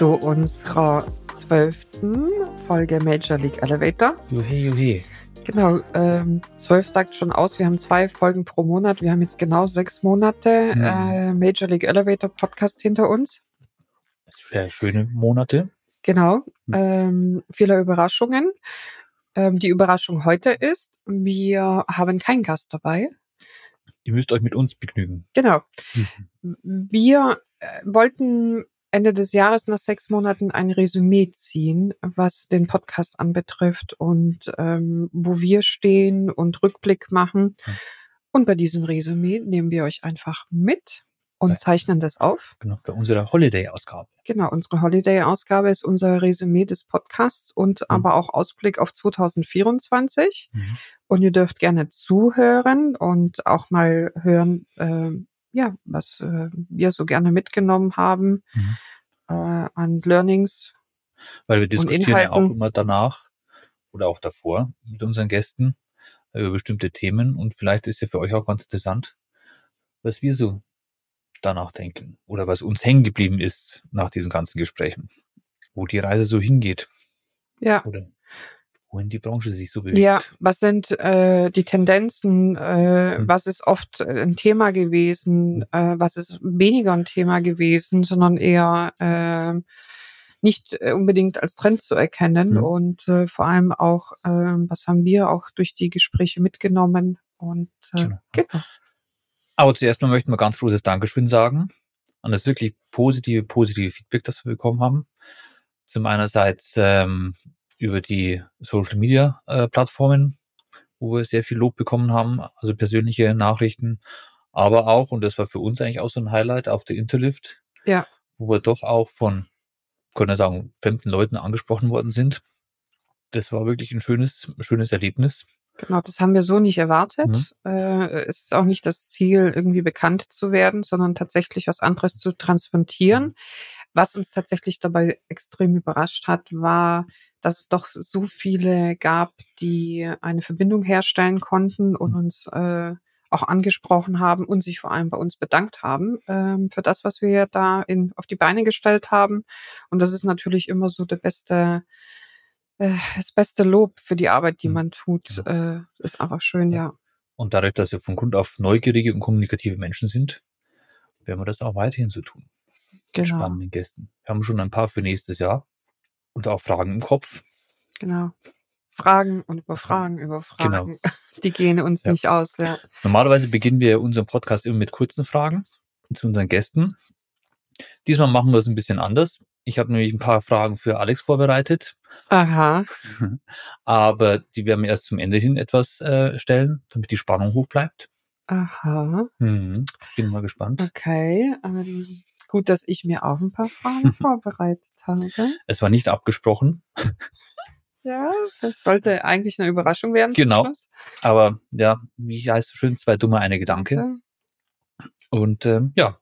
zu unserer zwölften Folge Major League Elevator. Juhe, juhe. Genau, ähm, zwölf sagt schon aus, wir haben zwei Folgen pro Monat. Wir haben jetzt genau sechs Monate Mhm. äh, Major League Elevator Podcast hinter uns. Sehr schöne Monate. Genau, Mhm. ähm, viele Überraschungen. Ähm, die Überraschung heute ist, wir haben keinen Gast dabei. Ihr müsst euch mit uns begnügen. Genau, Mhm. Wir äh, wollten Ende des Jahres nach sechs Monaten ein Resümee ziehen, was den Podcast anbetrifft und ähm, wo wir stehen und Rückblick machen. Und bei diesem Resümee nehmen wir euch einfach mit und zeichnen das auf. Genau, bei unserer Holiday-Ausgabe. Genau, unsere Holiday-Ausgabe ist unser Resümee des Podcasts und aber auch Ausblick auf 2024. Mhm. Und ihr dürft gerne zuhören und auch mal hören, ähm, ja, was äh, wir so gerne mitgenommen haben Mhm. äh, an Learnings. Weil wir diskutieren ja auch immer danach oder auch davor mit unseren Gästen über bestimmte Themen und vielleicht ist ja für euch auch ganz interessant, was wir so danach denken oder was uns hängen geblieben ist nach diesen ganzen Gesprächen. Wo die Reise so hingeht Ja, oder wohin die Branche sich so bewegt. ja, was sind äh, die Tendenzen? Äh, Mhm. Was ist oft ein Thema gewesen? Äh, was ist weniger ein Thema gewesen, sondern eher äh, nicht äh, unbedingt als Trend zu erkennen Mhm. und äh, vor allem auch, äh, was haben wir auch durch die Gespräche mitgenommen und äh, Genau. genau. Aber zuerst mal möchten wir ganz großes Dankeschön sagen an das wirklich positive, positive Feedback, das wir bekommen haben. Zum einerseits ähm, über die Social Media äh, Plattformen, wo wir sehr viel Lob bekommen haben, also persönliche Nachrichten, aber auch, und das war für uns eigentlich auch so ein Highlight, auf der Interlift, Ja. wo wir doch auch von, können wir sagen, fremden Leuten angesprochen worden sind. Das war wirklich ein schönes, schönes Erlebnis. Genau, das haben wir so nicht Mhm. erwartet. Äh, es ist auch nicht das Ziel, irgendwie bekannt zu werden, sondern tatsächlich was anderes zu Mhm. transportieren. Was uns tatsächlich dabei extrem überrascht hat, war, dass es doch so viele gab, die eine Verbindung herstellen konnten und Mhm. uns äh, auch angesprochen haben und sich vor allem bei uns bedankt haben ähm, für das, was wir da in, auf die Beine gestellt haben. Und das ist natürlich immer so der beste, äh, das beste Lob für die Arbeit, die Mhm. man tut. Genau. Äh, ist einfach schön, ja. Und dadurch, dass wir von Grund auf neugierige und kommunikative Menschen sind, werden wir das auch weiterhin so tun. Mit Genau. spannenden Gästen. Wir haben schon ein paar für nächstes Jahr und auch Fragen im Kopf. Genau. Fragen und über Fragen über Genau. Fragen. Die gehen uns Ja. nicht aus, ja. Normalerweise beginnen wir unseren Podcast immer mit kurzen Fragen zu unseren Gästen. Diesmal machen wir es ein bisschen anders. Ich habe nämlich ein paar Fragen für Alex vorbereitet, Aha. aber die werden wir erst zum Ende hin etwas äh, stellen, damit die Spannung hoch bleibt. Aha. Mhm. Bin mal gespannt. Okay. Ähm, gut, dass ich mir auch ein paar Fragen vorbereitet habe. Es war nicht abgesprochen, Ja, das sollte eigentlich eine Überraschung werden. Genau. Aber ja, wie heißt es so schön, zwei dumme, eine Gedanke. Ja. Und ähm, ja,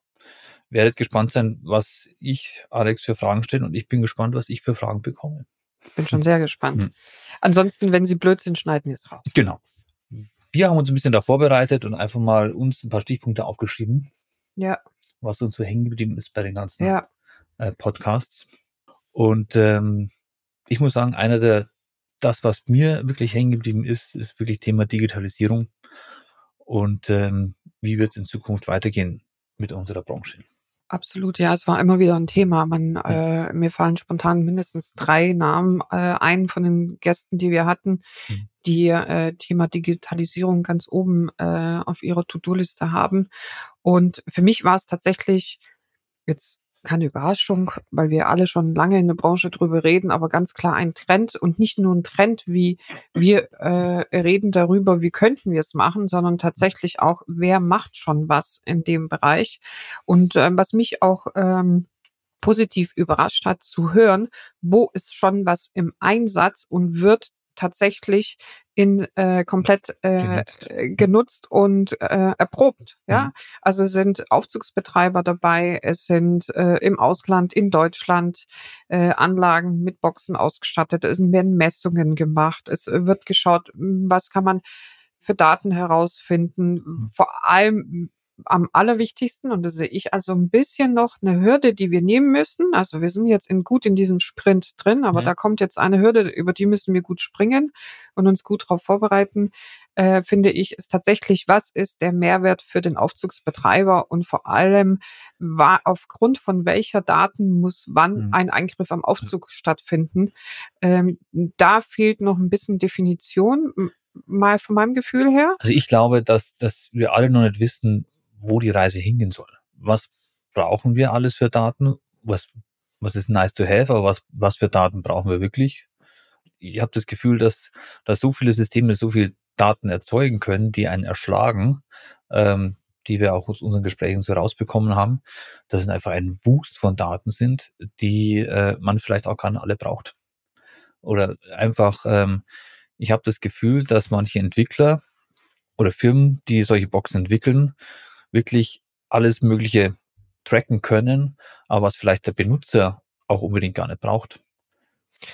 werdet gespannt sein, was ich Alex für Fragen stelle und ich bin gespannt, was ich für Fragen bekomme. Bin schon sehr gespannt. Mhm. Ansonsten, wenn Sie blöd sind, schneiden wir es raus. Genau. Wir haben uns ein bisschen da vorbereitet und einfach mal uns ein paar Stichpunkte aufgeschrieben, Ja, was uns so hängen geblieben ist bei den ganzen ja. äh, Podcasts. Und ähm, ich muss sagen, einer der, das, was mir wirklich hängen geblieben ist, ist wirklich Thema Digitalisierung und ähm, wie wird es in Zukunft weitergehen mit unserer Branche. Absolut, ja, es war immer wieder ein Thema. Man, äh, mir fallen spontan mindestens drei Namen äh, ein von den Gästen, die wir hatten, Mhm. die äh, Thema Digitalisierung ganz oben äh, auf ihrer To-Do-Liste haben. Und für mich war es tatsächlich jetzt keine Überraschung, weil wir alle schon lange in der Branche drüber reden, aber ganz klar ein Trend und nicht nur ein Trend, wie wir äh, reden darüber, wie könnten wir es machen, sondern tatsächlich auch, wer macht schon was in dem Bereich. Und ähm, was mich auch ähm, positiv überrascht hat zu hören, wo ist schon was im Einsatz und wird tatsächlich in äh, komplett äh, genutzt. genutzt und äh, erprobt. Ja, mhm. also sind Aufzugsbetreiber dabei, es sind äh, im Ausland, in Deutschland äh, Anlagen mit Boxen ausgestattet, es werden Messungen gemacht, es wird geschaut, was kann man für Daten herausfinden, mhm. vor allem am allerwichtigsten und das sehe ich also ein bisschen noch eine Hürde, die wir nehmen müssen. Also wir sind jetzt in, gut in diesem Sprint drin, aber mhm. da kommt jetzt eine Hürde, über die müssen wir gut springen und uns gut darauf vorbereiten, äh, finde ich, ist tatsächlich, was ist der Mehrwert für den Aufzugsbetreiber und vor allem, war, aufgrund von welcher Daten muss wann mhm. ein Eingriff am Aufzug stattfinden. Ähm, da fehlt noch ein bisschen Definition mal von meinem Gefühl her? Also ich glaube, dass, dass wir alle noch nicht wissen, wo die Reise hingehen soll. Was brauchen wir alles für Daten? Was, was ist nice to have, aber was, was für Daten brauchen wir wirklich? Ich habe das Gefühl, dass, dass so viele Systeme so viel Daten erzeugen können, die einen erschlagen, ähm, die wir auch aus unseren Gesprächen so rausbekommen haben, dass es einfach ein Wust von Daten sind, die äh, man vielleicht auch gar nicht alle braucht. Oder einfach, ähm, ich habe das Gefühl, dass manche Entwickler oder Firmen, die solche Boxen entwickeln, wirklich alles Mögliche tracken können, aber was vielleicht der Benutzer auch unbedingt gar nicht braucht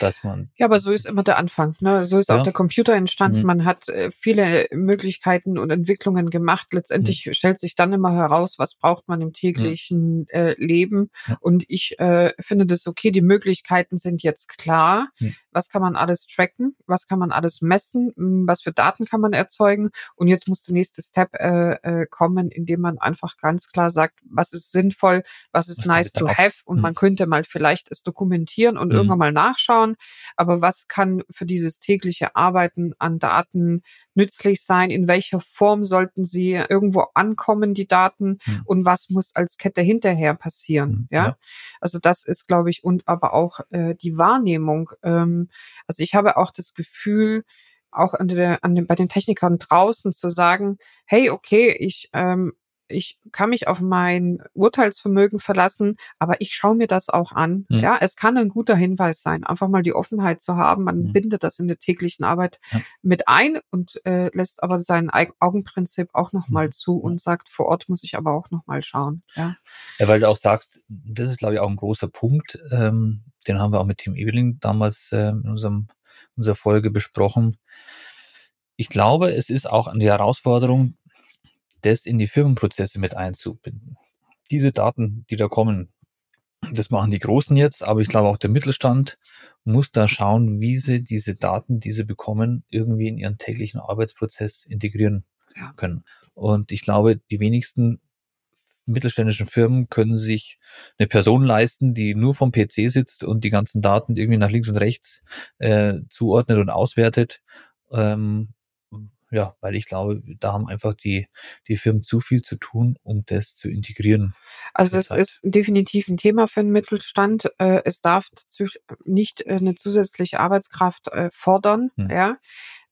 dass man. Ja, aber so ist immer der Anfang. Ne? So ist ja. auch der Computer entstanden. Mhm. Man hat äh, viele Möglichkeiten und Entwicklungen gemacht. Letztendlich mhm. stellt sich dann immer heraus, was braucht man im täglichen mhm. äh, Leben. Und ich äh, finde das okay. Die Möglichkeiten sind jetzt klar. Was kann man alles tracken? Was kann man alles messen? Hm, was für Daten kann man erzeugen? Und jetzt muss der nächste Step äh, äh, kommen, indem man einfach ganz klar sagt, was ist sinnvoll, was ist was nice to have. Und man könnte mal vielleicht es dokumentieren und irgendwann mal nachschauen aber was kann für dieses tägliche Arbeiten an Daten nützlich sein? In welcher Form sollten sie irgendwo ankommen, die Daten? Hm. Und was muss als Kette hinterher passieren? Hm, ja? ja? also das ist, glaube ich, und aber auch äh, die Wahrnehmung. Ähm, also ich habe auch das Gefühl, auch an der, an den, bei den Technikern draußen zu sagen, hey, okay, ich ähm, ich kann mich auf mein Urteilsvermögen verlassen, aber ich schaue mir das auch an. Mhm. Ja, es kann ein guter Hinweis sein, einfach mal die Offenheit zu haben. Man mhm. bindet das in der täglichen Arbeit ja. mit ein und äh, lässt aber sein Augenprinzip auch nochmal mhm. zu und sagt, vor Ort muss ich aber auch nochmal schauen. Ja. ja, weil du auch sagst, das ist, glaube ich, auch ein großer Punkt. Ähm, den haben wir auch mit Tim Ebeling damals äh, in unserem, unserer Folge besprochen. Ich glaube, es ist auch an die Herausforderung, das in die Firmenprozesse mit einzubinden. Diese Daten, die da kommen, das machen die Großen jetzt, aber ich glaube auch der Mittelstand muss da schauen, wie sie diese Daten, die sie bekommen, irgendwie in ihren täglichen Arbeitsprozess integrieren ja. können. Und ich glaube, die wenigsten mittelständischen Firmen können sich eine Person leisten, die nur vom PC sitzt und die ganzen Daten irgendwie nach links und rechts äh, zuordnet und auswertet. Ähm, ja, weil ich glaube, da haben einfach die, die Firmen zu viel zu tun, um das zu integrieren. Also das ist definitiv ein Thema für den Mittelstand. Äh, es darf nicht äh, eine zusätzliche Arbeitskraft äh, fordern, hm. ja.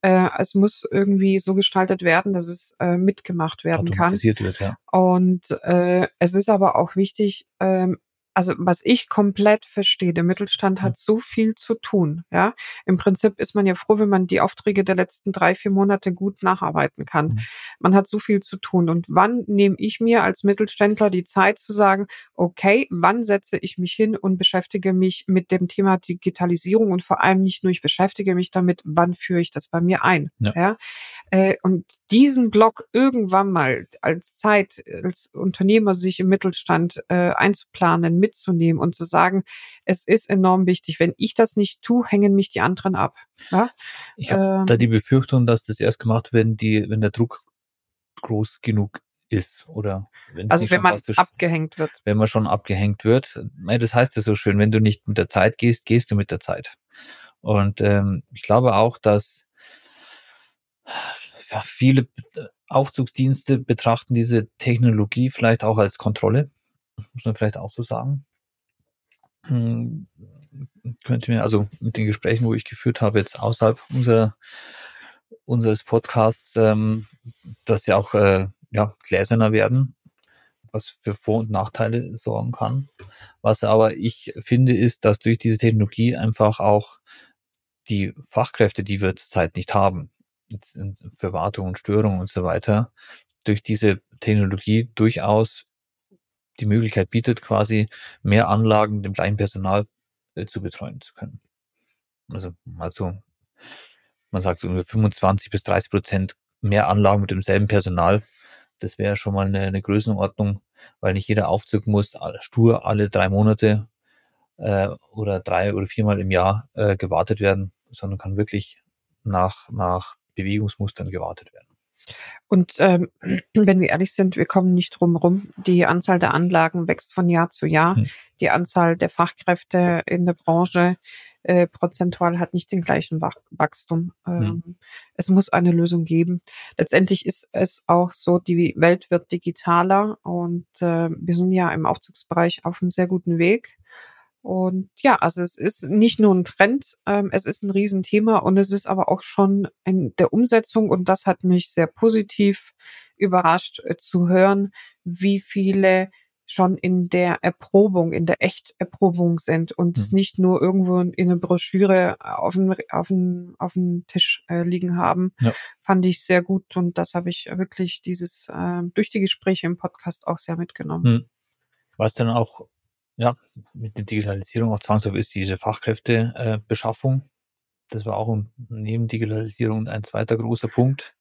Es muss irgendwie so gestaltet werden, dass es mitgemacht werden kann. Wird, ja. Und es ist aber auch wichtig, ähm, also was ich komplett verstehe, der Mittelstand hat so viel zu tun. Ja, im Prinzip ist man ja froh, wenn man die Aufträge der letzten drei, vier Monate gut nacharbeiten kann. Man hat so viel zu tun. Und wann nehme ich mir als Mittelständler die Zeit zu sagen, okay, wann setze ich mich hin und beschäftige mich mit dem Thema Digitalisierung und vor allem nicht nur ich beschäftige mich damit, wann führe ich das bei mir ein? Ja. ja? Äh, und diesen Block irgendwann mal als Zeit, als Unternehmer sich im Mittelstand äh, einzuplanen, mitzunehmen und zu sagen, es ist enorm wichtig. Wenn ich das nicht tue, hängen mich die anderen ab. Ja? Ich habe ähm, da die Befürchtung, dass das erst gemacht wird, die, wenn der Druck groß genug ist oder wenn also wenn man abgehängt wird. Wenn man schon abgehängt wird. Das heißt ja so schön, wenn du nicht mit der Zeit gehst, gehst du mit der Zeit. Und ähm, ich glaube auch, dass viele Aufzugsdienste betrachten diese Technologie vielleicht auch als Kontrolle muss man vielleicht auch so sagen. Hm, könnte mir, also mit den Gesprächen, wo ich geführt habe, jetzt außerhalb unserer, unseres Podcasts, ähm, dass sie auch äh, ja, gläserner werden, was für Vor- und Nachteile sorgen kann. Was aber ich finde, ist, dass durch diese Technologie einfach auch die Fachkräfte, die wir zurzeit nicht haben, für Wartung und Störung und so weiter, durch diese Technologie durchaus die Möglichkeit bietet, quasi mehr Anlagen dem gleichen Personal äh, zu betreuen zu können. Also, also man sagt so ungefähr 25 bis 30 Prozent mehr Anlagen mit demselben Personal. Das wäre schon mal eine, eine Größenordnung, weil nicht jeder Aufzug muss stur alle drei Monate äh, oder drei oder viermal im Jahr äh, gewartet werden, sondern kann wirklich nach, nach Bewegungsmustern gewartet werden. Und ähm, wenn wir ehrlich sind, wir kommen nicht drum rum. Die Anzahl der Anlagen wächst von Jahr zu Jahr. Hm. Die Anzahl der Fachkräfte in der Branche äh, prozentual hat nicht den gleichen Wachstum. Ähm, hm. Es muss eine Lösung geben. Letztendlich ist es auch so, die Welt wird digitaler und äh, wir sind ja im Aufzugsbereich auf einem sehr guten Weg. Und ja, also es ist nicht nur ein Trend, ähm, es ist ein Riesenthema und es ist aber auch schon in der Umsetzung und das hat mich sehr positiv überrascht äh, zu hören, wie viele schon in der Erprobung, in der Echterprobung sind und mhm. nicht nur irgendwo in einer Broschüre auf dem, auf dem, auf dem Tisch äh, liegen haben, ja. fand ich sehr gut und das habe ich wirklich dieses äh, durch die Gespräche im Podcast auch sehr mitgenommen. Mhm. Was dann auch ja, mit der Digitalisierung auch zwangsläufig ist diese Fachkräftebeschaffung. Äh, das war auch neben Digitalisierung ein zweiter großer Punkt.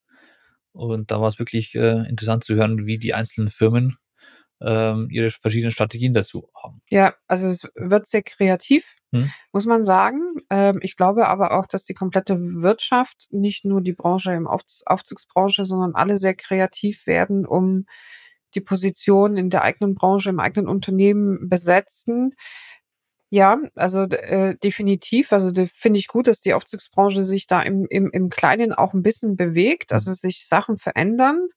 Und da war es wirklich äh, interessant zu hören, wie die einzelnen Firmen ähm, ihre verschiedenen Strategien dazu haben. Ja, also es wird sehr kreativ, hm. muss man sagen. Ähm, ich glaube aber auch, dass die komplette Wirtschaft, nicht nur die Branche im Aufzugsbranche, sondern alle sehr kreativ werden, um die Position in der eigenen Branche, im eigenen Unternehmen besetzen. Ja, also äh, definitiv. Also finde ich gut, dass die Aufzugsbranche sich da im, im, im Kleinen auch ein bisschen bewegt, also sich Sachen verändern,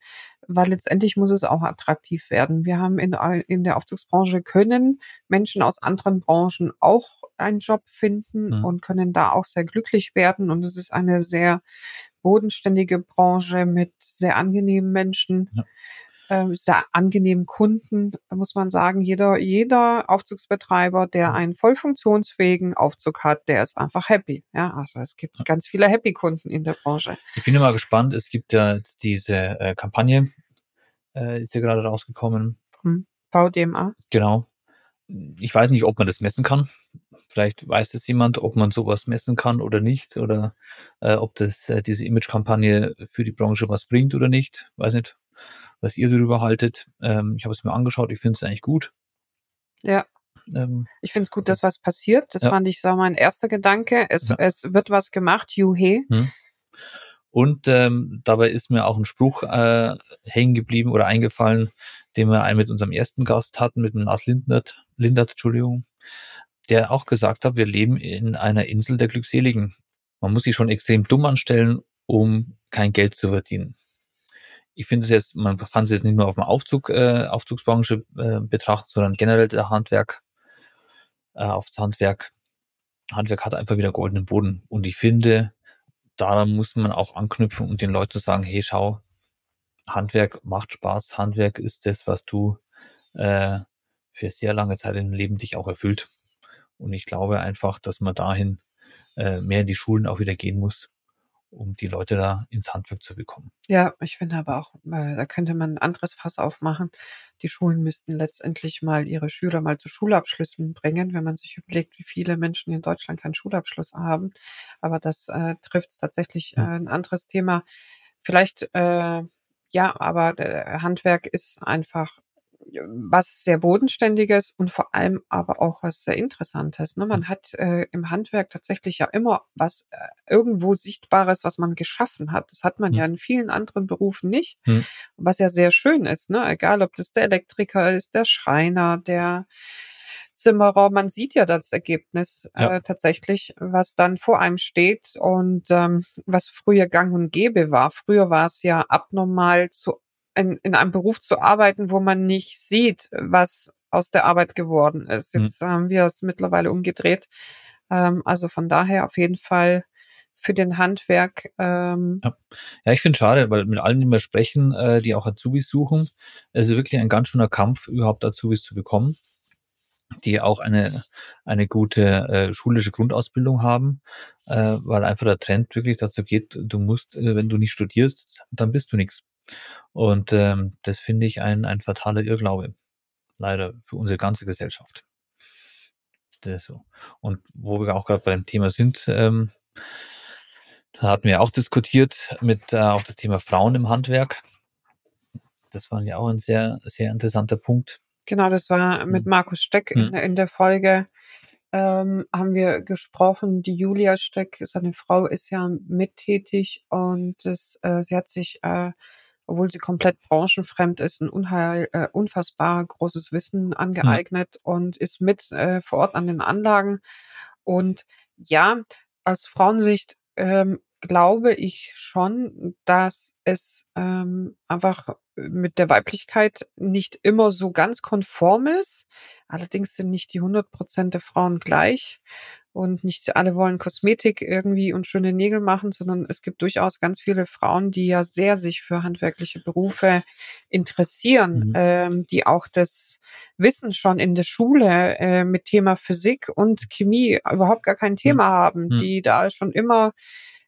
weil letztendlich muss es auch attraktiv werden. Wir haben in, in der Aufzugsbranche können Menschen aus anderen Branchen auch einen Job finden mhm. und können da auch sehr glücklich werden. Und es ist eine sehr bodenständige Branche mit sehr angenehmen Menschen. Ja äh, sehr angenehmen Kunden, muss man sagen. Jeder, jeder Aufzugsbetreiber, der mhm. einen voll funktionsfähigen Aufzug hat, der ist einfach happy. Ja, also es gibt ganz viele Happy-Kunden in der Branche. Ich bin immer gespannt. Es gibt ja diese äh, Kampagne, äh, ist ja gerade rausgekommen. Vom VDMA. Genau. Ich weiß nicht, ob man das messen kann. Vielleicht weiß es jemand, ob man sowas messen kann oder nicht, oder äh, ob das äh, diese Image-Kampagne für die Branche was bringt oder nicht. Weiß nicht was ihr darüber haltet. Ähm, ich habe es mir angeschaut, ich finde es eigentlich gut. Ja. Ähm, ich finde es gut, dass was passiert. Das ja. fand ich so mein erster Gedanke. Es, ja. es wird was gemacht, juhe. Hm. Und ähm, dabei ist mir auch ein Spruch äh, hängen geblieben oder eingefallen, den wir einen mit unserem ersten Gast hatten, mit dem Lars Lindert, Lindert, Entschuldigung, der auch gesagt hat, wir leben in einer Insel der Glückseligen. Man muss sich schon extrem dumm anstellen, um kein Geld zu verdienen ich finde es jetzt, man kann es jetzt nicht nur auf dem Aufzug, äh, Aufzugsbranche äh, betrachten, sondern generell der Handwerk, äh, aufs Handwerk. Handwerk hat einfach wieder goldenen Boden. Und ich finde, daran muss man auch anknüpfen und den Leuten sagen, hey, schau, Handwerk macht Spaß. Handwerk ist das, was du äh, für sehr lange Zeit im Leben dich auch erfüllt. Und ich glaube einfach, dass man dahin äh, mehr in die Schulen auch wieder gehen muss um die Leute da ins Handwerk zu bekommen. Ja, ich finde aber auch, äh, da könnte man ein anderes Fass aufmachen. Die Schulen müssten letztendlich mal ihre Schüler mal zu Schulabschlüssen bringen, wenn man sich überlegt, wie viele Menschen in Deutschland keinen Schulabschluss haben. Aber das äh, trifft tatsächlich äh, ein anderes Thema. Vielleicht, äh, ja, aber Handwerk ist einfach was sehr Bodenständiges und vor allem aber auch was sehr Interessantes. Ne? Man hm. hat äh, im Handwerk tatsächlich ja immer was äh, irgendwo Sichtbares, was man geschaffen hat. Das hat man mhm. ja in vielen anderen Berufen nicht, mhm. was ja sehr schön ist. Ne? Egal, ob das der Elektriker ist, der Schreiner, der Zimmerer, man sieht ja das Ergebnis ja. äh, tatsächlich, was dann vor einem steht und ähm, was früher gang und gäbe war. Früher war es ja abnormal zu in, in einem Beruf zu arbeiten, wo man nicht sieht, was aus der Arbeit geworden ist. Jetzt mhm. haben wir es mittlerweile umgedreht. Ähm, also von daher auf jeden Fall für den Handwerk. Ähm ja. ja, ich finde schade, weil mit allen, die wir sprechen, äh, die auch Azubis suchen, es ist wirklich ein ganz schöner Kampf, überhaupt Azubis zu bekommen. die auch eine, eine gute äh, schulische Grundausbildung haben, äh, weil einfach der Trend wirklich dazu geht, du musst, äh, wenn du nicht studierst, dann bist du nichts. Und ähm, das finde ich ein, ein fataler Irrglaube, leider für unsere ganze Gesellschaft. Das so. Und wo wir auch gerade beim Thema sind, ähm, da hatten wir auch diskutiert mit äh, auch das Thema Frauen im Handwerk. Das war ja auch ein sehr, sehr interessanter Punkt. Genau, das war mit Hm. Markus Steck in, Hm. in der Folge. Ähm, haben wir gesprochen, die Julia Steck, seine Frau ist ja mittätig und das, äh, sie hat sich, äh, obwohl sie komplett branchenfremd ist, ein unheil, äh, unfassbar großes Wissen angeeignet und ist mit äh, vor Ort an den Anlagen. Und ja, aus Frauensicht ähm, glaube ich schon, dass es ähm, einfach mit der Weiblichkeit nicht immer so ganz konform ist. Allerdings sind nicht die 100 Prozent der Frauen gleich und nicht alle wollen Kosmetik irgendwie und schöne Nägel machen, sondern es gibt durchaus ganz viele Frauen, die ja sehr sich für handwerkliche Berufe interessieren, Mhm. ähm, die auch das Wissen schon in der Schule äh, mit Thema Physik und Chemie überhaupt gar kein Thema haben, Mhm. die da schon immer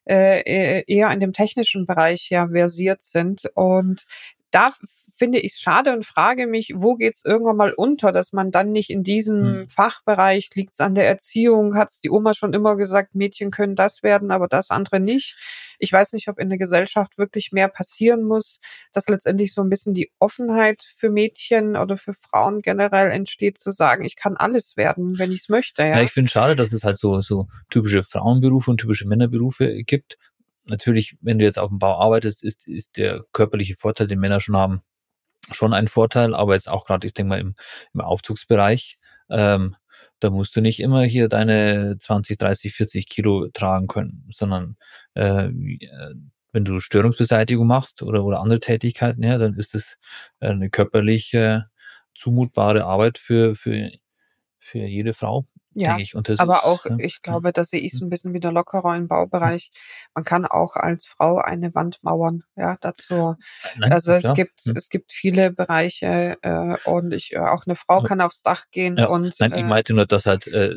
äh, äh, eher in dem technischen Bereich ja versiert sind. Und da finde ich es schade und frage mich, wo geht's irgendwann mal unter, dass man dann nicht in diesem Hm. Fachbereich liegt's an der Erziehung, hat's die Oma schon immer gesagt, Mädchen können das werden, aber das andere nicht. Ich weiß nicht, ob in der Gesellschaft wirklich mehr passieren muss, dass letztendlich so ein bisschen die Offenheit für Mädchen oder für Frauen generell entsteht, zu sagen, ich kann alles werden, wenn ich's möchte. Ja, Ja, ich finde schade, dass es halt so, so typische Frauenberufe und typische Männerberufe gibt. Natürlich, wenn du jetzt auf dem Bau arbeitest, ist, ist der körperliche Vorteil, den Männer schon haben, schon ein Vorteil, aber jetzt auch gerade, ich denke mal, im, im Aufzugsbereich, ähm, da musst du nicht immer hier deine 20, 30, 40 Kilo tragen können, sondern äh, äh, wenn du Störungsbeseitigung machst oder, oder andere Tätigkeiten, ja, dann ist es eine körperlich äh, zumutbare Arbeit für, für, für jede Frau, Ja, ich. Das aber auch, ja, ich glaube, da sehe ich es ein bisschen wieder lockerer im Baubereich. Man kann auch als Frau eine Wand mauern, ja, dazu. Nein, Also es klar. gibt, Hm. es gibt viele Bereiche äh, und ich, äh, auch eine Frau Ja. kann aufs Dach gehen Ja, und Nein, ich äh, meinte nur, dass halt äh,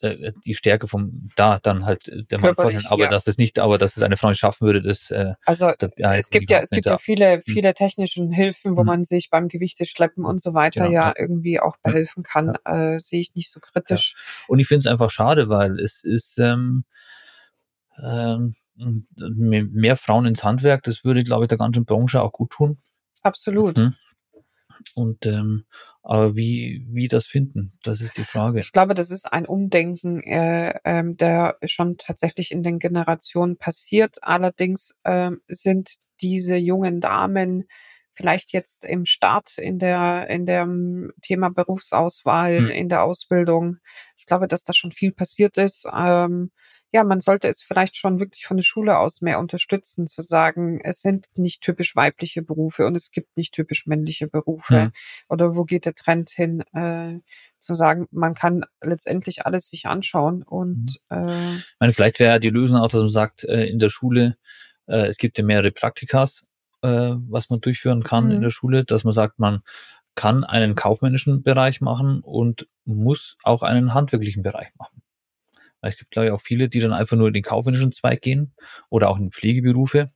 äh, die Stärke vom da dann halt äh, der Mann vorstellen, aber ja. dass es nicht, aber dass es eine Frau nicht schaffen würde, das äh, also da, ja, es gibt ja, es gibt ja viele, viele technischen Hilfen, wo Mhm. man sich beim Gewichteschleppen und so weiter Genau, ja ja. irgendwie auch behelfen kann. Äh, sehe ich nicht so kritisch. Und ich finde es einfach schade, weil es ist ähm, ähm, mehr mehr Frauen ins Handwerk, das würde, glaube ich, der ganzen Branche auch gut tun. Absolut. Mhm. Und ähm, aber wie, wie das finden, das ist die Frage. Ich glaube, das ist ein Umdenken, äh, ähm, der schon tatsächlich in den Generationen passiert. Allerdings ähm, sind diese jungen Damen vielleicht jetzt im Start in der in dem Thema Berufsauswahl, Hm. in der Ausbildung. Ich glaube, dass da schon viel passiert ist. Ähm, ja, man sollte es vielleicht schon wirklich von der Schule aus mehr unterstützen, zu sagen, es sind nicht typisch weibliche Berufe und es gibt nicht typisch männliche Berufe. Hm. Oder wo geht der Trend hin? Äh, zu sagen, man kann letztendlich alles sich anschauen und äh, Ich meine, vielleicht wäre die Lösung auch, dass man sagt, äh, in der Schule, äh, es gibt ja mehrere Praktikas, äh, was man durchführen kann in Mhm. der Schule, dass man sagt, man kann einen kaufmännischen Bereich machen und muss auch einen handwerklichen Bereich machen. Es gibt, glaube ich, auch viele, die dann einfach nur in den kaufmännischen Zweig gehen oder auch in Pflegeberufe,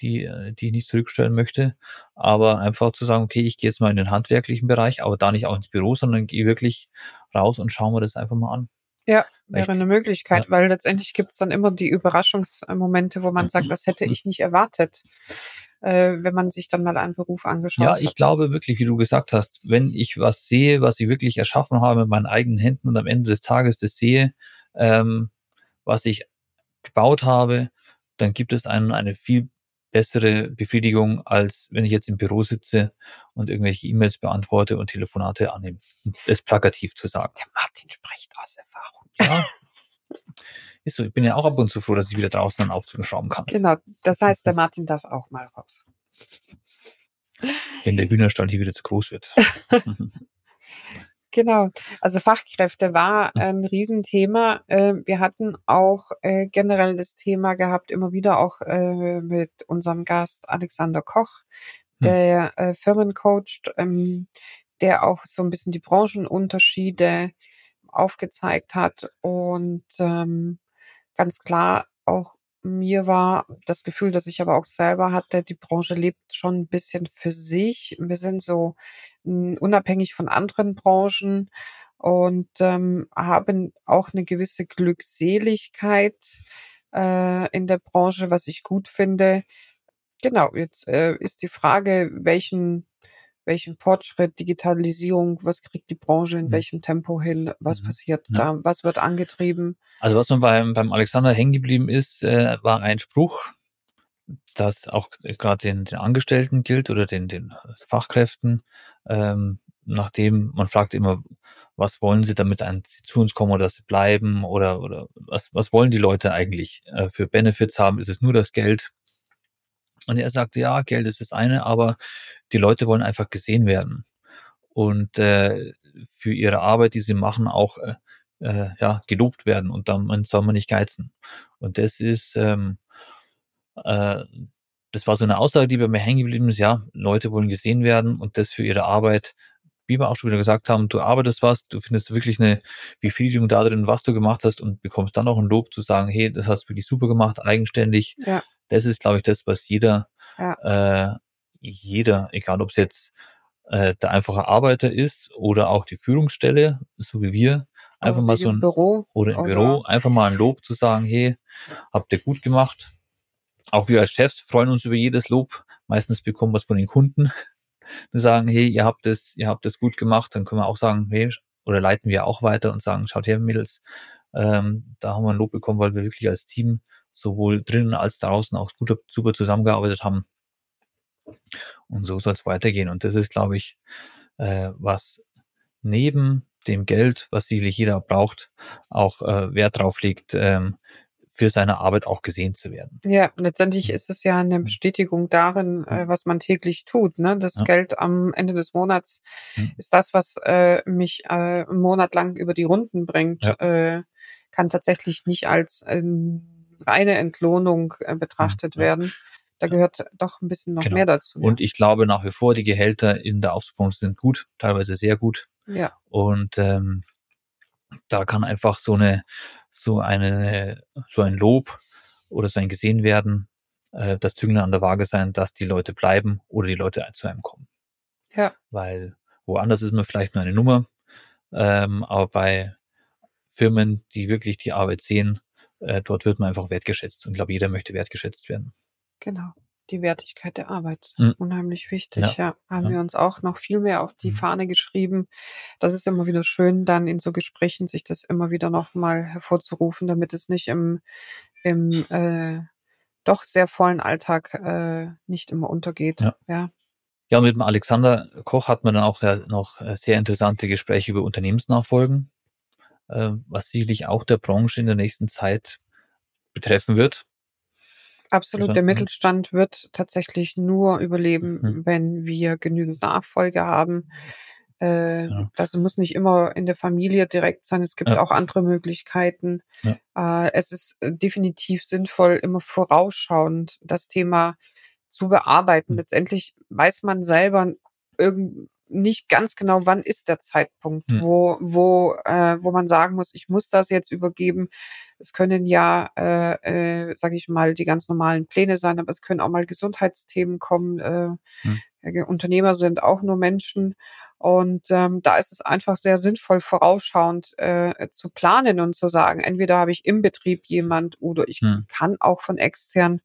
die, äh, die ich nicht zurückstellen möchte. Aber einfach zu sagen, okay, ich gehe jetzt mal in den handwerklichen Bereich, aber da nicht auch ins Büro, sondern gehe wirklich raus und schaue mir das einfach mal an. ja, Echt? wäre eine Möglichkeit, Ja. weil letztendlich gibt es dann immer die Überraschungsmomente, wo man sagt, das hätte ich nicht erwartet, äh, wenn man sich dann mal einen Beruf angeschaut Ja, hat. ich glaube wirklich, wie du gesagt hast, wenn ich was sehe, was ich wirklich erschaffen habe mit meinen eigenen Händen und am Ende des Tages das sehe, ähm, was ich gebaut habe, dann gibt es einen eine viel bessere Befriedigung, als wenn ich jetzt im Büro sitze und irgendwelche E-Mails beantworte und Telefonate annehme. Das plakativ zu sagen. Der Martin spricht aus Erfahrung. Ja. Ist so. Ich bin ja auch ab und zu froh, dass ich wieder draußen einen Aufzug schrauben kann. Genau, das heißt, der Martin darf auch mal raus. Wenn der Hühnerstall hier wieder zu groß wird. Genau. Also Fachkräfte war Mhm. ein Riesenthema. Äh, Wir hatten auch äh, generell das Thema gehabt, immer wieder auch äh, mit unserem Gast Alexander Koch, Hm. der äh, Firmen coacht. Ähm, der auch so ein bisschen die Branchenunterschiede aufgezeigt hat und, ähm, ganz klar auch mir war das Gefühl, dass ich aber auch selber hatte, die Branche lebt schon ein bisschen für sich. Wir sind so, unabhängig von anderen Branchen und, ähm, haben auch eine gewisse Glückseligkeit, äh, in der Branche, was ich gut finde. Genau, jetzt, äh, ist die Frage, welchen welchen Fortschritt, Digitalisierung, was kriegt die Branche in Mhm. welchem Tempo hin? Was Mhm. passiert Ja. da? Was wird angetrieben? Also was mir beim, beim Alexander hängen geblieben ist, äh, war ein Spruch, das auch gerade den, den Angestellten gilt oder den, den Fachkräften, ähm, nachdem man fragt immer, was wollen sie, damit ein, sie zu uns kommen oder dass sie bleiben oder, oder was, was wollen die Leute eigentlich äh, für Benefits haben? Ist es nur das Geld? Und er sagte, ja, Geld ist das eine, aber die Leute wollen einfach gesehen werden und äh, für ihre Arbeit, die sie machen, auch äh, äh, ja, gelobt werden und dann soll man nicht geizen. Und das ist, ähm, äh, das war so eine Aussage, die bei mir hängen geblieben ist, ja, Leute wollen gesehen werden und das für ihre Arbeit, wie wir auch schon wieder gesagt haben, du arbeitest was, du findest wirklich eine Befriedigung da drin, was du gemacht hast und bekommst dann auch ein Lob zu sagen, hey, das hast du wirklich super gemacht, eigenständig. Ja. Das ist, glaube ich, das, was jeder, Ja. äh, jeder, egal ob es jetzt äh, der einfache Arbeiter ist oder auch die Führungsstelle, so wie wir, einfach Oder mal so ein, Büro oder im oder- Büro, einfach mal ein Lob zu sagen, hey, habt ihr gut gemacht. Auch wir als Chefs freuen uns über jedes Lob. Meistens bekommen wir es von den Kunden. Die sagen, hey, ihr habt es, ihr habt es gut gemacht. Dann können wir auch sagen, hey, oder leiten wir auch weiter und sagen, schaut her, Mädels, ähm, da haben wir ein Lob bekommen, weil wir wirklich als Team sowohl drinnen als draußen auch gut, super zusammengearbeitet haben. Und so soll es weitergehen. Und das ist, glaube ich, äh, was neben dem Geld, was sicherlich jeder braucht, auch äh, Wert drauf legt, ähm, für seine Arbeit auch gesehen zu werden. Ja, letztendlich Mhm. ist es ja eine Mhm. Bestätigung darin, äh, Mhm. was man täglich tut. Ne? Das Ja. Geld am Ende des Monats Mhm. ist das, was äh, mich äh, einen Monat lang über die Runden bringt. Ja. Äh, kann tatsächlich nicht als ähm, reine Entlohnung äh, betrachtet Mhm. Ja. werden. Da gehört doch ein bisschen noch Genau. mehr dazu. Und ich glaube nach wie vor, die Gehälter in der Aufzugsbranche sind gut, teilweise sehr gut. ja. ja. Und ähm, da kann einfach so eine, so eine, so ein Lob oder so ein gesehen werden, äh, das Zünglein an der Waage sein, dass die Leute bleiben oder die Leute zu einem kommen. Ja. Weil woanders ist man vielleicht nur eine Nummer, ähm, aber bei Firmen, die wirklich die Arbeit sehen, äh, dort wird man einfach wertgeschätzt. Und ich glaube, jeder möchte wertgeschätzt werden. Genau. Die Wertigkeit der Arbeit. Mhm. Unheimlich wichtig, Ja. ja. Haben Ja. wir uns auch noch viel mehr auf die Mhm. Fahne geschrieben. Das ist immer wieder schön, dann in so Gesprächen sich das immer wieder nochmal hervorzurufen, damit es nicht im, im äh, doch sehr vollen Alltag äh, nicht immer untergeht. Ja. ja. Ja, und mit dem Alexander Koch hat man dann auch ja noch äh, sehr interessante Gespräche über Unternehmensnachfolgen, äh, was sicherlich auch der Branche in der nächsten Zeit betreffen wird. Absolut. Der mhm. Mittelstand wird tatsächlich nur überleben, Mhm. wenn wir genügend Nachfolge haben. Äh, Genau. Das muss nicht immer in der Familie direkt sein. Es gibt Ja. auch andere Möglichkeiten. Ja. Äh, Es ist äh, definitiv sinnvoll, immer vorausschauend das Thema zu bearbeiten. Mhm. Letztendlich weiß man selber irgend nicht ganz genau, wann ist der Zeitpunkt, Mhm. wo, wo, äh, wo man sagen muss, ich muss das jetzt übergeben. Es können ja, äh, äh, sage ich mal, die ganz normalen Pläne sein, aber es können auch mal Gesundheitsthemen kommen. Äh, Mhm. äh, Unternehmer sind auch nur Menschen. Und ähm, da ist es einfach sehr sinnvoll, vorausschauend äh, zu planen und zu sagen, entweder habe ich im Betrieb jemand oder ich Mhm. kann auch von extern.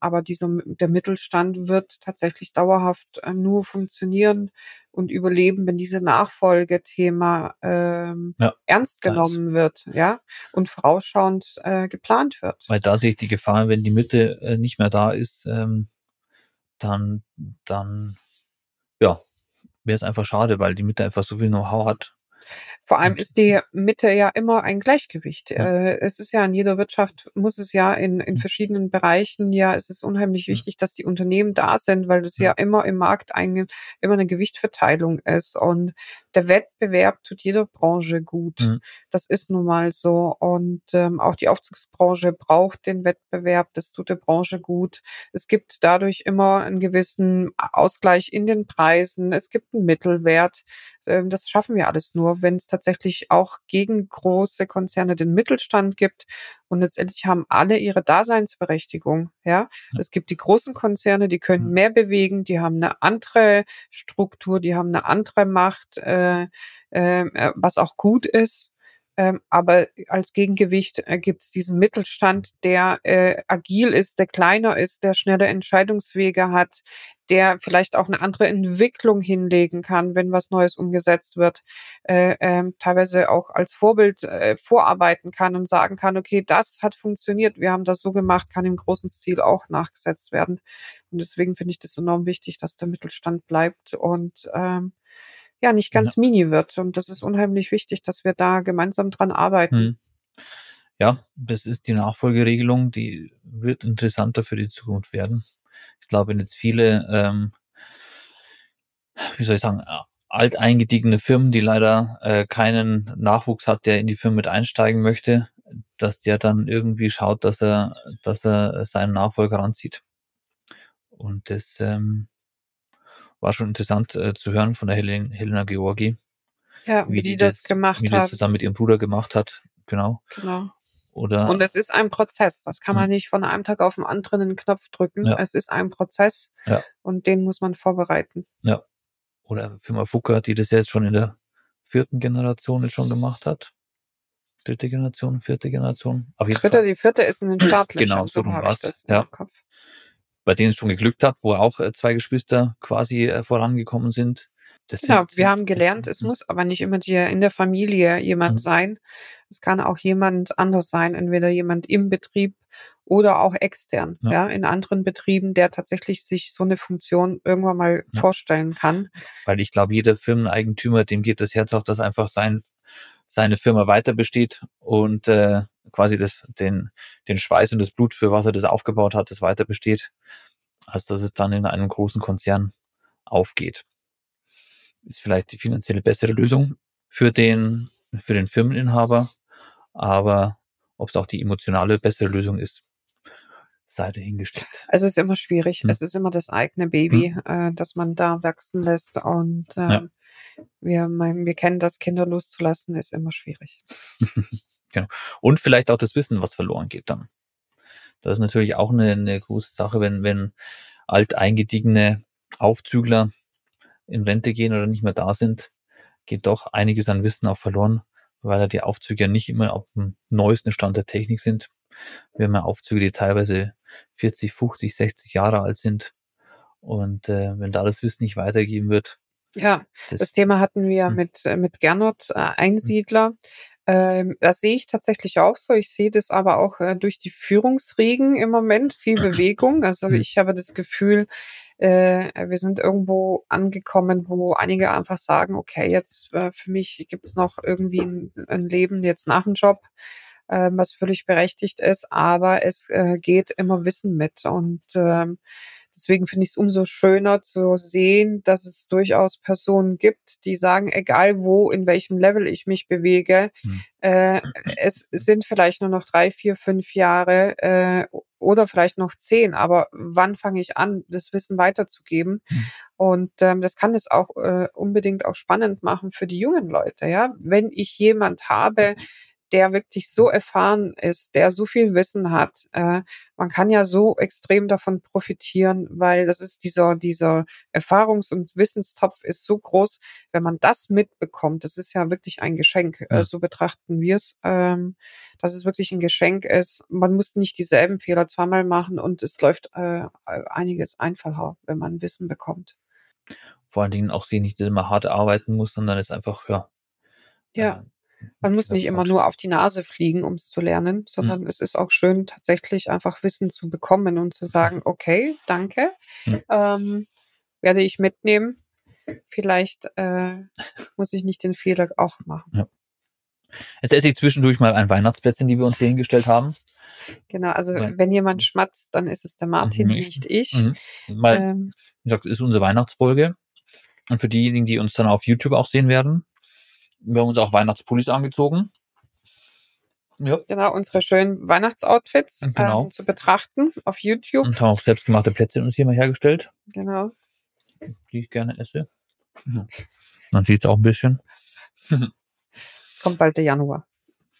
Aber dieser, der Mittelstand wird tatsächlich dauerhaft äh, nur funktionieren und überleben, wenn diese Nachfolgethema ähm, Ja, ernst genommen wird, ja, und vorausschauend äh, geplant wird. Weil da sehe ich die Gefahr, wenn die Mitte äh, nicht mehr da ist, ähm, dann, dann, ja, wäre es einfach schade, weil die Mitte einfach so viel Know-how hat, Vor allem ist die Mitte ja immer ein Gleichgewicht. Ja. Äh, es ist ja in jeder Wirtschaft muss es ja in in Mhm. verschiedenen Bereichen ja, es ist unheimlich wichtig, dass die Unternehmen da sind, weil das Mhm. ja immer im Markt eine immer 'ne Gewichtverteilung ist. Und der Wettbewerb tut jeder Branche gut. Mhm. Das ist nun mal so. Und, ähm, auch die Aufzugsbranche braucht den Wettbewerb. Das tut der Branche gut. Es gibt dadurch immer 'n gewissen Ausgleich in den Preisen. Es gibt 'n Mittelwert. Ähm, das schaffen wir alles nur, wenn's tatsächlich auch gegen große Konzerne den Mittelstand gibt. Und letztendlich haben alle ihre Daseinsberechtigung, ja? Es gibt die großen Konzerne, die können mehr bewegen, die haben 'ne andere Struktur, die haben 'ne andere Macht, äh, ähm, äh, was auch gut ist. Ähm, aber als Gegengewicht, äh, gibt's diesen Mittelstand, der, äh, agil ist, der kleiner ist, der schnelle Entscheidungswege hat, der vielleicht auch 'ne andere Entwicklung hinlegen kann, wenn was Neues umgesetzt wird, äh, ähm, teilweise auch als Vorbild, äh, vorarbeiten kann und sagen kann: „Okay, das hat funktioniert. Wir haben das so gemacht, kann im großen Stil auch nachgesetzt werden.“ Und deswegen finde ich das enorm wichtig, dass der Mittelstand bleibt und, ähm, ja, nicht Ja. ganz mini wird. Und das ist unheimlich wichtig, dass wir da gemeinsam dran arbeiten. Mhm. Ja, das ist die Nachfolgeregelung, die wird interessanter für die Zukunft werden. Ich glaube, wenn jetzt viele, ähm wie soll ich sagen, a alteingediegene Firmen, die leider, äh, keinen Nachwuchs hat, der in die Firma mit einsteigen möchte, dass der dann irgendwie schaut, dass er dass er seinen Nachfolger ranzieht. Und das, ähm, war schon interessant, äh, zu hören von der Helen Helena Georgi, Ja, wie die das gemacht wie die das hat. zusammen mit ihrem Bruder gemacht hat, genau. Genau. Oder Und es ist ein Prozess. Das kann man Mhm. nicht von einem Tag auf 'n anderen 'nen Knopf drücken. Ja. Es ist ein Prozess Ja. und den muss man vorbereiten. Ja. Oder Firma Fuka, die das jetzt schon in der 4. Generation jetzt schon gemacht hat. 3. Generation, 4. Generation? Auf jeden 3., Fall. die 4. ist in den Startlöchern, Genau, so so habe ich das im Ja. Kopf. Bei denen es schon geglückt hat, wo auch, äh, 2 Geschwister quasi, äh, vorangekommen sind. Das Genau, sind wir haben gelernt, es muss aber nicht immer die in der Familie jemand Mhm. sein. Es kann auch jemand anders sein, entweder jemand im Betrieb oder auch extern, Ja. ja, in anderen Betrieben, der tatsächlich sich so 'ne Funktion irgendwann mal Ja. vorstellen kann. Weil ich glaube, jeder Firmeneigentümer, dem geht das Herz auf, dass einfach sein seine Firma weiter besteht und, äh, quasi das den den Schweiß und das Blut, für was er das aufgebaut hat, das weiter besteht, als dass es dann in einem großen Konzern aufgeht. Ist vielleicht die finanzielle bessere Lösung für den für den Firmeninhaber, aber ob's auch die emotionale bessere Lösung ist, sei dahingestellt. Es ist immer schwierig. Mhm. Es ist immer das eigene. Baby, äh, das man da wachsen lässt und, Ja. Wir mein wir kennen das, Kinder loszulassen, ist immer schwierig. Genau. Und vielleicht auch das Wissen, was verloren geht dann. Das ist natürlich auch 'ne 'ne große Sache, wenn wenn alteingediegene Aufzügler in Rente gehen oder nicht mehr da sind, geht doch einiges an Wissen auch verloren, weil ja die Aufzüge ja nicht immer auf'm neuesten Stand der Technik sind. Wir haben ja Aufzüge, die teilweise 40, 50, 60 Jahre alt sind. Und, äh, wenn da das Wissen nicht weitergegeben wird, Ja, das das Thema hatten wir Mhm. mit äh, mit Gernot, äh, Mhm. Einsiedler. Ähm, das sehe ich tatsächlich auch so. Ich sehe das aber auch, äh, durch die Führungsriegen im Moment, viel Bewegung. Also, Mhm. ich habe das Gefühl, äh, wir sind irgendwo angekommen, wo einige einfach sagen: „Okay, jetzt, äh, für mich gibt's noch irgendwie 'n 'n Leben jetzt nach dem Job“, ähm, was völlig berechtigt ist, aber es, äh, geht immer Wissen mit. Und, ähm, deswegen finde ich's umso schöner zu sehen, dass es durchaus Personen gibt, die sagen: „Egal wo, in welchem Level ich mich bewege, Mhm. äh, es sind vielleicht nur noch 3, 4, 5 Jahre, äh, oder vielleicht noch 10, aber wann fange ich an, das Wissen weiterzugeben?“ Mhm. Und, ähm, das kann es auch, äh, unbedingt auch spannend machen für die jungen Leute, ja? Wenn ich jemand habe, der wirklich so erfahren ist, der so viel Wissen hat, äh, man kann ja so extrem davon profitieren, weil das ist dieser dieser Erfahrungs und Wissenstopf ist so groß. Wenn man das mitbekommt, das ist ja wirklich ein Geschenk. Äh, Ja. so betrachten wir's, ähm, dass es wirklich 'n Geschenk ist. Man muss nicht dieselben Fehler zweimal machen und es läuft, äh, einiges einfacher, wenn man Wissen bekommt. Vor allen Dingen auch sie nicht immer hart arbeiten muss, sondern es einfach, ja, Ja. Man muss nicht immer nur auf die Nase fliegen, um's zu lernen, Mhm. sondern es ist auch schön, tatsächlich einfach Wissen zu bekommen und zu sagen: „Okay, danke, Mhm. ähm, werde ich mitnehmen.“ vielleicht äh, muss ich nicht den Fehler auch machen. Ja. Jetzt esse ich zwischendurch mal ein Weihnachtsplätzchen, die wir uns hier hingestellt haben. Genau, also Ja. wenn jemand schmatzt, dann ist es der Martin, Mhm. nicht ich. Mhm. Weil, Ähm, wie gesagt, ist unsere Weihnachtsfolge. Und für diejenigen, die uns dann auf YouTube auch sehen werden, wir haben uns auch Weihnachtspullis angezogen. Ja. genau, unsere schönen Weihnachtsoutfits Genau. ähm, zu betrachten auf YouTube. Und haben auch selbstgemachte Plätzchen uns hier mal hergestellt, Genau. die ich gerne esse. Mhm. Man sieht es auch ein bisschen. Es kommt bald der Januar.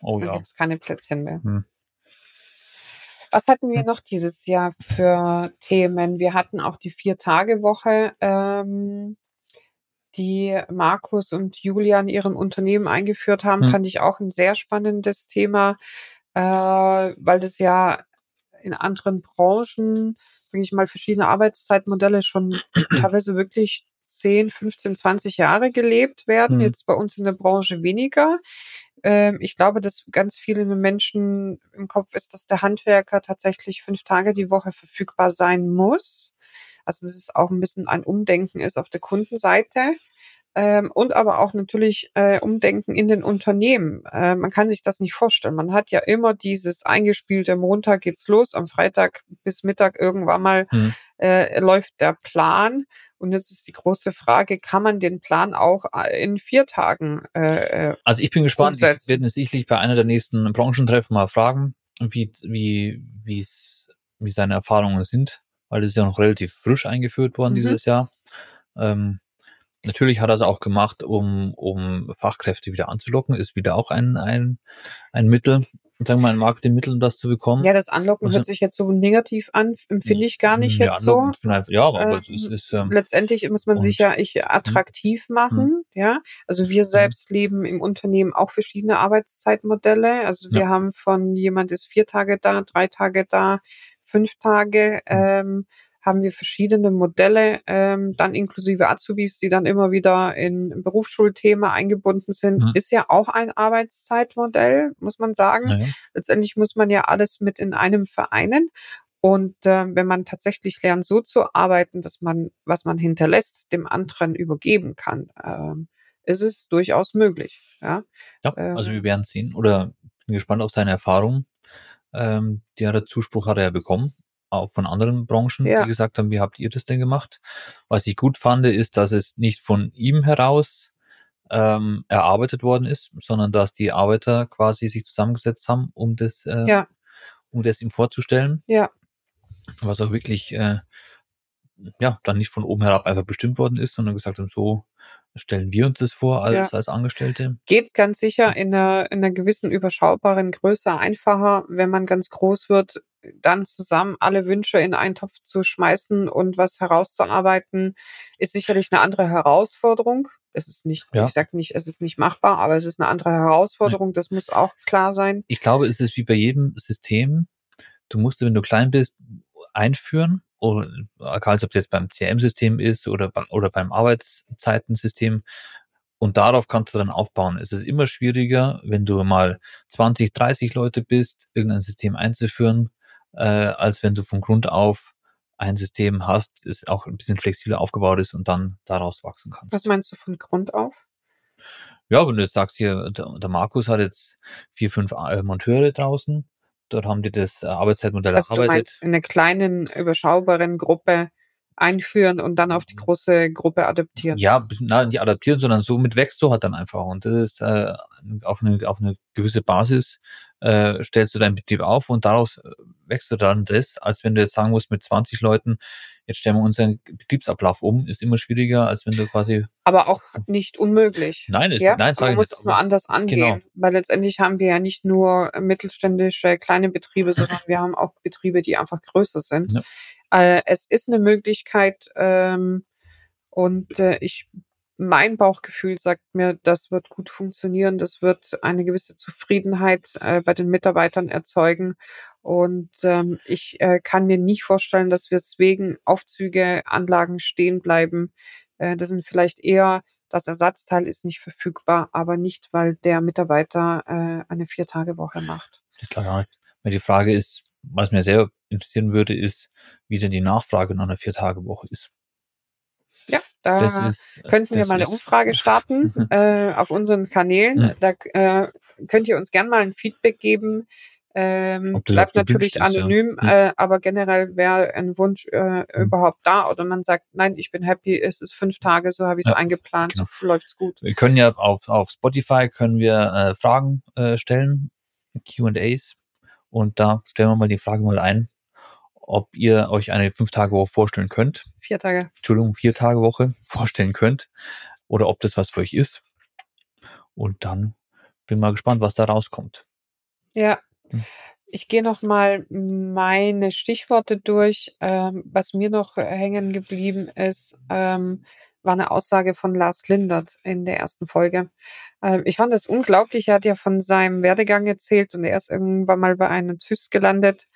Oh Dann ja. gibt's keine Plätzchen mehr. Hm. Was hatten wir Hm. noch dieses Jahr für Themen? Wir hatten auch die Vier-Tage-Woche, ähm, die Markus und Julia in ihrem Unternehmen eingeführt haben. Hm. Fand ich auch ein sehr spannendes Thema, äh, weil das ja in anderen Branchen, sage ich mal, verschiedene Arbeitszeitmodelle schon teilweise wirklich 10, 15, 20 Jahre gelebt werden. Hm. Jetzt bei uns in der Branche weniger. Ähm, ich glaube, dass ganz vielen Menschen im Kopf ist, dass der Handwerker tatsächlich fünf Tage die Woche verfügbar sein muss. Also dass es auch ein bisschen ein Umdenken ist auf der Kundenseite. Ähm, und aber auch natürlich äh, Umdenken in den Unternehmen. Äh, man kann sich das nicht vorstellen. Man hat ja immer dieses eingespielte Montag geht's los, am Freitag bis Mittag irgendwann mal Hm. äh, läuft der Plan. Und jetzt ist die große Frage, kann man den Plan auch äh, in vier Tagen äh, äh, Also ich bin gespannt. Ich Umsetzen. werde es sicherlich bei einer der nächsten Branchentreffen mal fragen, wie, wie, wie seine Erfahrungen sind, weil das ist ja noch relativ frisch eingeführt worden Mhm. dieses Jahr. Ähm, natürlich hat er es auch gemacht, um, um Fachkräfte wieder anzulocken, ist wieder auch ein, ein, ein Mittel, sagen wir mal ein Marketingmittel, um das zu bekommen. Ja, das Anlocken Also- hört sich jetzt so negativ an, empfinde ich gar nicht Ja, jetzt so. Ja, aber Ähm, es ist, ähm, Letztendlich muss man sich und- ja ich attraktiv machen, ja. Also wir selbst leben im Unternehmen auch verschiedene Arbeitszeitmodelle. Also wir haben von jemand ist vier Tage da, drei Tage da, fünf Tage, ähm, haben wir verschiedene Modelle, ähm, dann inklusive Azubis, die dann immer wieder in Berufsschulthema eingebunden sind. Mhm. Ist ja auch ein Arbeitszeitmodell, muss man sagen. naja. Letztendlich muss man ja alles mit in einem vereinen. Und äh, wenn man tatsächlich lernt, so zu arbeiten, dass man, was man hinterlässt, dem anderen übergeben kann, ähm, ist es durchaus möglich. Ja, Ja, also Ähm. wir werden sehen. Oder bin gespannt auf seine Erfahrungen. Ähm, die hat er Zuspruch hat er ja bekommen, auch von anderen Branchen, Ja. die gesagt haben, wie habt ihr das denn gemacht? Was ich gut fand, ist, dass es nicht von ihm heraus ähm, erarbeitet worden ist, sondern dass die Arbeiter quasi sich zusammengesetzt haben, um das, äh, ja, um das ihm vorzustellen. ja, Was auch wirklich äh, ja dann nicht von oben herab einfach bestimmt worden ist, sondern gesagt haben, so stellen wir uns das vor als, Ja. als Angestellte. geht ganz sicher in einer, in einer gewissen überschaubaren Größe einfacher, wenn man ganz groß wird, dann zusammen alle Wünsche in einen Topf zu schmeißen und was herauszuarbeiten, ist sicherlich eine andere Herausforderung. Es ist nicht, Ja. ich sage nicht, es ist nicht machbar, aber es ist eine andere Herausforderung. Das muss auch klar sein. ich glaube, es ist wie bei jedem System. Du musst, wenn du klein bist, einführen, oder egal ob es jetzt beim CM-System ist oder, bei, oder beim Arbeitszeitensystem. Und darauf kannst du dann aufbauen. Es ist immer schwieriger, wenn du mal 20, 30 Leute bist, irgendein System einzuführen, äh, als wenn du von Grund auf ein System hast, das auch ein bisschen flexibler aufgebaut ist und dann daraus wachsen kannst. Was meinst du von Grund auf? Ja, wenn du jetzt sagst hier, der, der Markus hat jetzt vier, fünf äh, Monteure draußen, dort haben die das äh, Arbeitszeitmodell Also du erarbeitet. meinst in einer kleinen, überschaubaren Gruppe einführen und dann auf die große Gruppe adaptieren. Ja, na, nicht adaptieren, sondern somit wächst du halt dann einfach. Und das ist äh, auf, eine, auf eine gewisse Basis äh, stellst du deinen Betrieb auf und daraus äh, wächst du dann das, als wenn du jetzt sagen musst, mit 20 Leuten, jetzt stellen wir unseren Betriebsablauf um, ist immer schwieriger, als wenn du quasi. Aber auch nicht unmöglich. Nein, ist, Ja, nein, sag man ich muss es nur anders angehen, Genau. weil letztendlich haben wir ja nicht nur mittelständische kleine Betriebe, sondern wir haben auch Betriebe, die einfach größer sind. Ja. Äh, es ist eine Möglichkeit ähm, und äh, ich mein Bauchgefühl sagt mir, das wird gut funktionieren, das wird eine gewisse Zufriedenheit äh, bei den Mitarbeitern erzeugen und ähm, ich äh, kann mir nicht vorstellen, dass wir wegen Aufzüge, Anlagen stehen bleiben. Äh, das sind vielleicht eher das Ersatzteil ist nicht verfügbar, aber nicht, weil der Mitarbeiter äh, eine Vier-Tage-Woche macht. Das ist klar. Weil die Frage ist, was mir sehr interessieren würde, ist, wie denn die Nachfrage nach einer Vier-Tage-Woche ist. Ja, da ist, könnten wir mal eine Umfrage starten äh, auf unseren Kanälen. Mhm. Da äh, könnt ihr uns gern mal ein Feedback geben. Ähm, bleibt natürlich ist, ja. anonym, Mhm. äh, aber generell wäre ein Wunsch äh, überhaupt da oder man sagt, nein, ich bin happy, es ist fünf Tage, so habe ich es Ja, eingeplant, genau. so läuft's gut. Wir können ja auf, auf Spotify können wir äh, Fragen äh, stellen, Q&As und da stellen wir mal die Frage mal ein, ob ihr euch eine fünf Tage Woche vorstellen könnt, Vier Tage. Entschuldigung, vier Tage Woche vorstellen könnt oder ob das was für euch ist. Und dann bin mal gespannt, was da rauskommt. Ja. Hm. Ich gehe noch mal meine Stichworte durch. Ähm, was mir noch hängen geblieben ist, ähm, war eine Aussage von Lars Lindert in der ersten Folge. Ähm, ich fand das unglaublich. Er hat ja von seinem Werdegang erzählt und er ist irgendwann mal bei einem ZÜS gelandet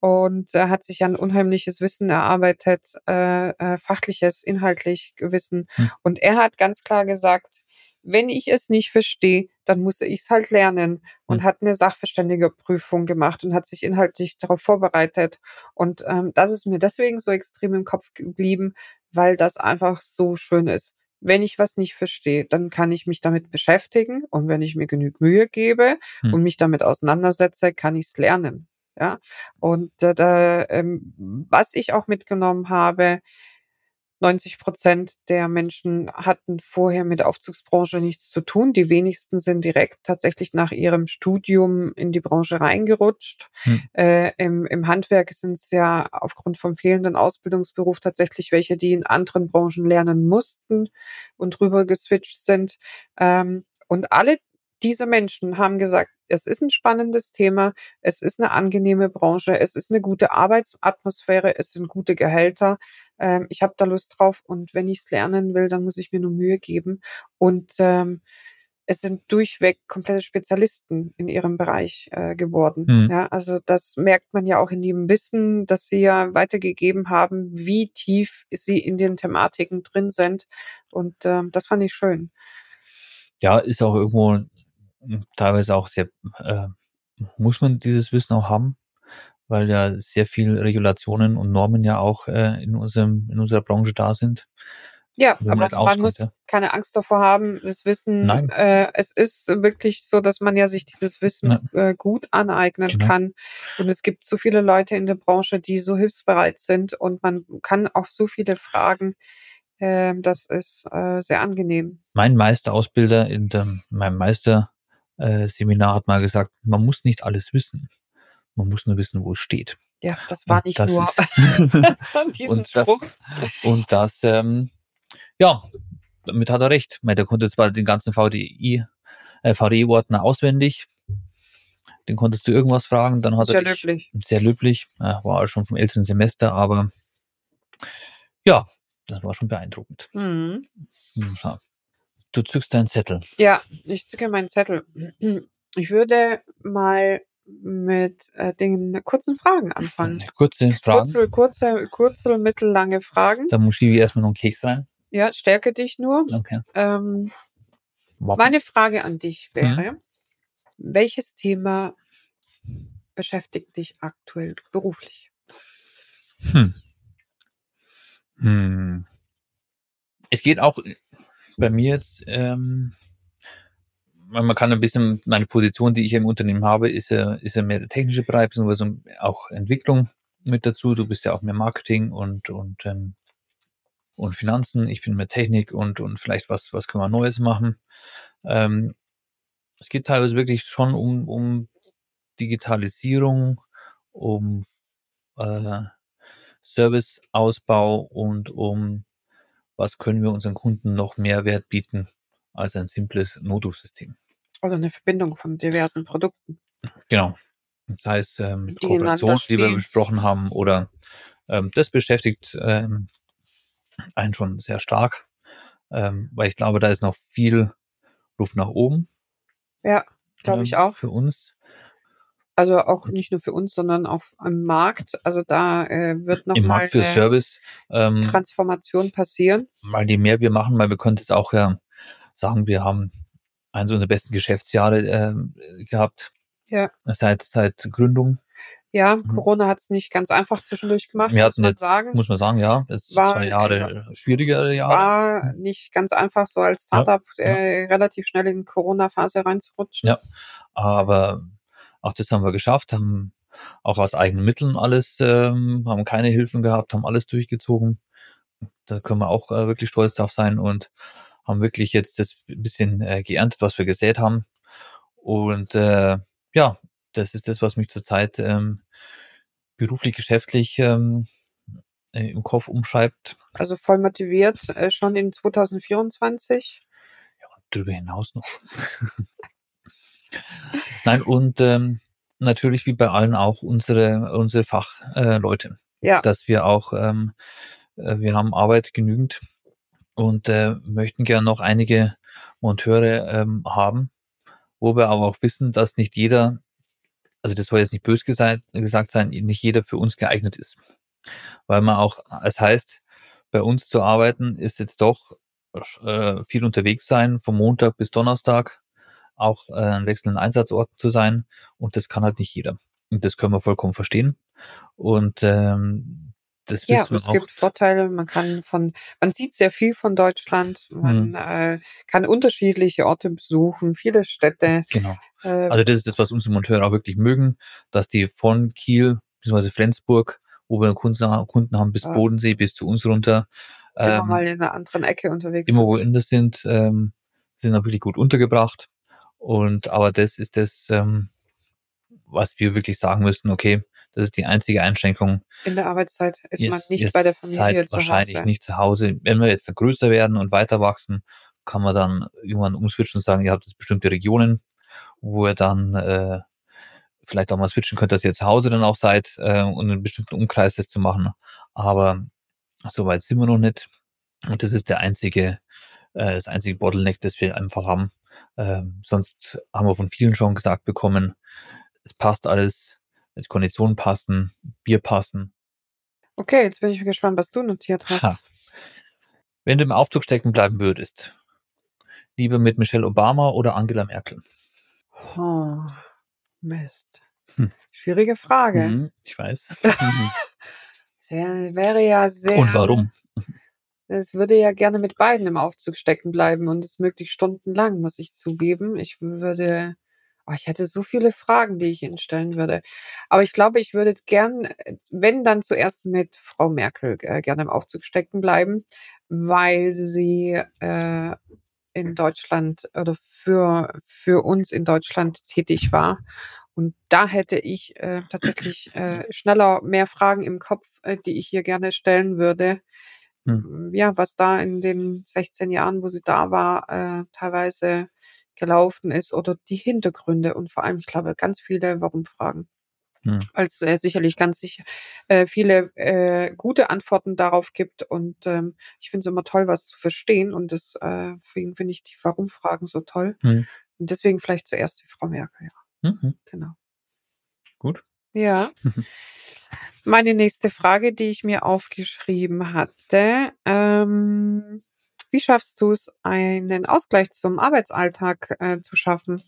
und er hat sich ein unheimliches Wissen erarbeitet, äh, äh, fachliches, inhaltlich Wissen. Hm. Und er hat ganz klar gesagt, wenn ich es nicht verstehe, dann muss ich es halt lernen und Hm. hat eine Sachverständigeprüfung gemacht und hat sich inhaltlich darauf vorbereitet. Und ähm, das ist mir deswegen so extrem im Kopf geblieben, weil das einfach so schön ist. Wenn ich was nicht verstehe, dann kann ich mich damit beschäftigen und wenn ich mir genug Mühe gebe Hm. und mich damit auseinandersetze, kann ich es lernen. Ja, und äh, da, ähm, was ich auch mitgenommen habe, 90 Prozent der Menschen hatten vorher mit der Aufzugsbranche nichts zu tun. Die wenigsten sind direkt tatsächlich nach ihrem Studium in die Branche reingerutscht. Hm. Äh, im, Im Handwerk sind es ja aufgrund vom fehlenden Ausbildungsberuf tatsächlich welche, die in anderen Branchen lernen mussten und rüber geswitcht sind. Ähm, und alle diese Menschen haben gesagt, es ist ein spannendes Thema, es ist eine angenehme Branche, es ist eine gute Arbeitsatmosphäre, es sind gute Gehälter. Ähm, ich habe da Lust drauf und wenn ich es lernen will, dann muss ich mir nur Mühe geben. Und ähm, es sind durchweg komplette Spezialisten in ihrem Bereich äh, geworden. Mhm. Ja, also das merkt man ja auch in dem Wissen, das sie ja weitergegeben haben, wie tief sie in den Thematiken drin sind. Und ähm, das fand ich schön. Ja, ist auch irgendwo teilweise auch sehr, äh, muss man dieses Wissen auch haben, weil ja sehr viel Regulationen und Normen ja auch äh, in unserem, in unserer Branche da sind. Ja, man aber nicht man muss ja. keine Angst davor haben, das Wissen, Nein. äh, es ist wirklich so, dass man ja sich dieses Wissen äh, gut aneignen Genau. kann. Und es gibt so viele Leute in der Branche, die so hilfsbereit sind und man kann auch so viele fragen. Ähm, das ist äh, sehr angenehm. Mein Meisterausbilder in dem, meinem Meisterseminar äh, Seminar hat mal gesagt, man muss nicht alles wissen. Man muss nur wissen, wo es steht. Ja, das war Und nicht das nur ist- diesen und das, Spruch. und das, ähm, ja, damit hat er recht. Meine, Der konnte zwar den ganzen VDI, äh, VDI-Ordner auswendig. Den konntest du irgendwas fragen, dann hat Sehr er dich, löblich. sehr löblich, äh, war schon vom älteren Semester, aber ja, das war schon beeindruckend. Mhm. Ja. Du zückst deinen Zettel. Ja, ich zücke meinen Zettel. Ich würde mal mit äh, den kurzen Fragen anfangen. Kurze Fragen. Kurze, kurze, kurze, mittellange Fragen. Da muss Schiwi erstmal noch einen Keks rein. Ja, stärke dich nur. Okay. Ähm, meine Frage an dich wäre, welches Thema beschäftigt dich aktuell beruflich? Hm. Hm. Es geht auch bei mir jetzt, ähm, man kann ein bisschen, meine Position, die ich im Unternehmen habe, ist ja, ist ja mehr der technische Bereich, beziehungsweise auch Entwicklung mit dazu. Du bist ja auch mehr Marketing und, und, ähm, und Finanzen. Ich bin mehr Technik und, und vielleicht was, was können wir Neues machen. Ähm, es geht teilweise wirklich schon um, um Digitalisierung, um äh, Serviceausbau und um was können wir unseren Kunden noch mehr Wert bieten als ein simples Notrufsystem. Oder eine Verbindung von diversen Produkten? Genau. Das heißt, ähm, Die ineinander Kooperation, die wir besprochen haben, oder ähm, das beschäftigt ähm, einen schon sehr stark, ähm, weil ich glaube, da ist noch viel Luft nach oben. Ja, glaube ich ähm, auch. Für uns. Also auch nicht nur für uns, sondern auch am Markt. Also da äh, wird noch Im mal Markt für eine Service. Ähm, Transformation passieren. weil je mehr wir machen, weil wir können jetzt auch ja sagen, wir haben eines unserer besten Geschäftsjahre ähm, gehabt Ja. seit seit Gründung. Ja, Mhm. Corona hat's nicht ganz einfach zwischendurch gemacht, Wir muss hatten man jetzt, sagen. muss man sagen, ja, es War- zwei Jahre schwierigere Jahre. War nicht ganz einfach, so als Ja, Startup ja. äh, relativ schnell in Corona-Phase reinzurutschen. Ja. Aber auch das haben wir geschafft, haben auch aus eigenen Mitteln alles, ähm, haben keine Hilfen gehabt, haben alles durchgezogen. Da können wir auch äh, wirklich stolz drauf sein und haben wirklich jetzt das bisschen äh, geerntet, was wir gesät haben. Und äh, ja, das ist das, was mich zurzeit ähm, beruflich, geschäftlich ähm, äh, im Kopf umschreibt. Also voll motiviert, äh, schon in 2024. Darüber hinaus noch. Nein, und ähm, natürlich wie bei allen auch unsere, unsere Fachleute, äh. Ja, dass wir auch, ähm, äh, wir haben Arbeit genügend und äh, möchten gern noch einige Monteure ähm, haben, wo wir aber auch wissen, dass nicht jeder, also das soll jetzt nicht bös gesagt, gesagt sein, nicht jeder für uns geeignet ist. Weil man auch, es heißt, bei uns zu arbeiten ist jetzt doch äh, viel unterwegs sein, vom Montag bis Donnerstag, auch äh, an wechselnden Einsatzorten zu sein und das kann halt nicht jeder. Und das können wir vollkommen verstehen. Und ähm, das ja, wissen wir es auch. gibt Vorteile. Man kann von, man sieht sehr viel von Deutschland. Man Mhm. äh, kann unterschiedliche Orte besuchen, viele Städte. Genau. Äh, Also das ist das, was unsere Monteure auch wirklich mögen, dass die von Kiel bzw. Flensburg, wo wir Kunden, Kunden haben, bis Ja. Bodensee, bis zu uns runter, immer ähm, mal in einer anderen Ecke unterwegs immer sind. woanders sind, ähm, sind auch wirklich gut untergebracht. Und aber das ist das, ähm, was wir wirklich sagen müssen, okay, das ist die einzige Einschränkung. In der Arbeitszeit ist man Ihr- nicht bei der Familie zu wahrscheinlich Hause. nicht zu Hause. Wenn wir jetzt größer werden und weiter wachsen, kann man dann irgendwann umswitchen und sagen, ihr habt jetzt bestimmte Regionen, wo ihr dann äh, vielleicht auch mal switchen könnt, dass ihr zu Hause dann auch seid äh, und einen bestimmten Umkreis das zu machen. Aber so weit sind wir noch nicht. Und das ist der einzige, äh, das einzige Bottleneck, das wir einfach haben. Ähm, sonst haben wir von vielen schon gesagt bekommen, es passt alles, die Konditionen passen, Bier passen. Okay, jetzt bin ich gespannt, was du notiert hast. Ha. Wenn du im Aufzug stecken bleiben würdest, lieber mit Michelle Obama oder Angela Merkel? Oh, Mist. Hm. Schwierige Frage. Mhm, ich weiß. Sehr, wäre ja sehr. Und warum? Es würde ja gerne mit beiden im Aufzug stecken bleiben und es möglichst stundenlang, muss ich zugeben. Ich würde, oh, ich hätte so viele Fragen, die ich Ihnen stellen würde. Aber ich glaube, ich würde gern, wenn dann zuerst mit Frau Merkel äh, gerne im Aufzug stecken bleiben, weil sie äh, in Deutschland oder für, für uns in Deutschland tätig war. Und da hätte ich äh, tatsächlich äh, schneller mehr Fragen im Kopf, äh, die ich hier gerne stellen würde. Hm. Ja, was da in den 16 Jahren, wo sie da war, äh, teilweise gelaufen ist oder die Hintergründe und vor allem, ich glaube, ganz viele Warum-Fragen. Hm. Als äh, sicherlich ganz sicher äh, viele äh, gute Antworten darauf gibt. Und ähm, ich finde es immer toll, was zu verstehen. Und das, äh, deswegen finde ich die Warum-Fragen so toll. Hm. Und deswegen vielleicht zuerst die Frau Merkel, ja, Mhm. genau. Gut. Ja. Meine nächste Frage, die ich mir aufgeschrieben hatte, ähm, wie schaffst du es, einen Ausgleich zum Arbeitsalltag äh, zu schaffen?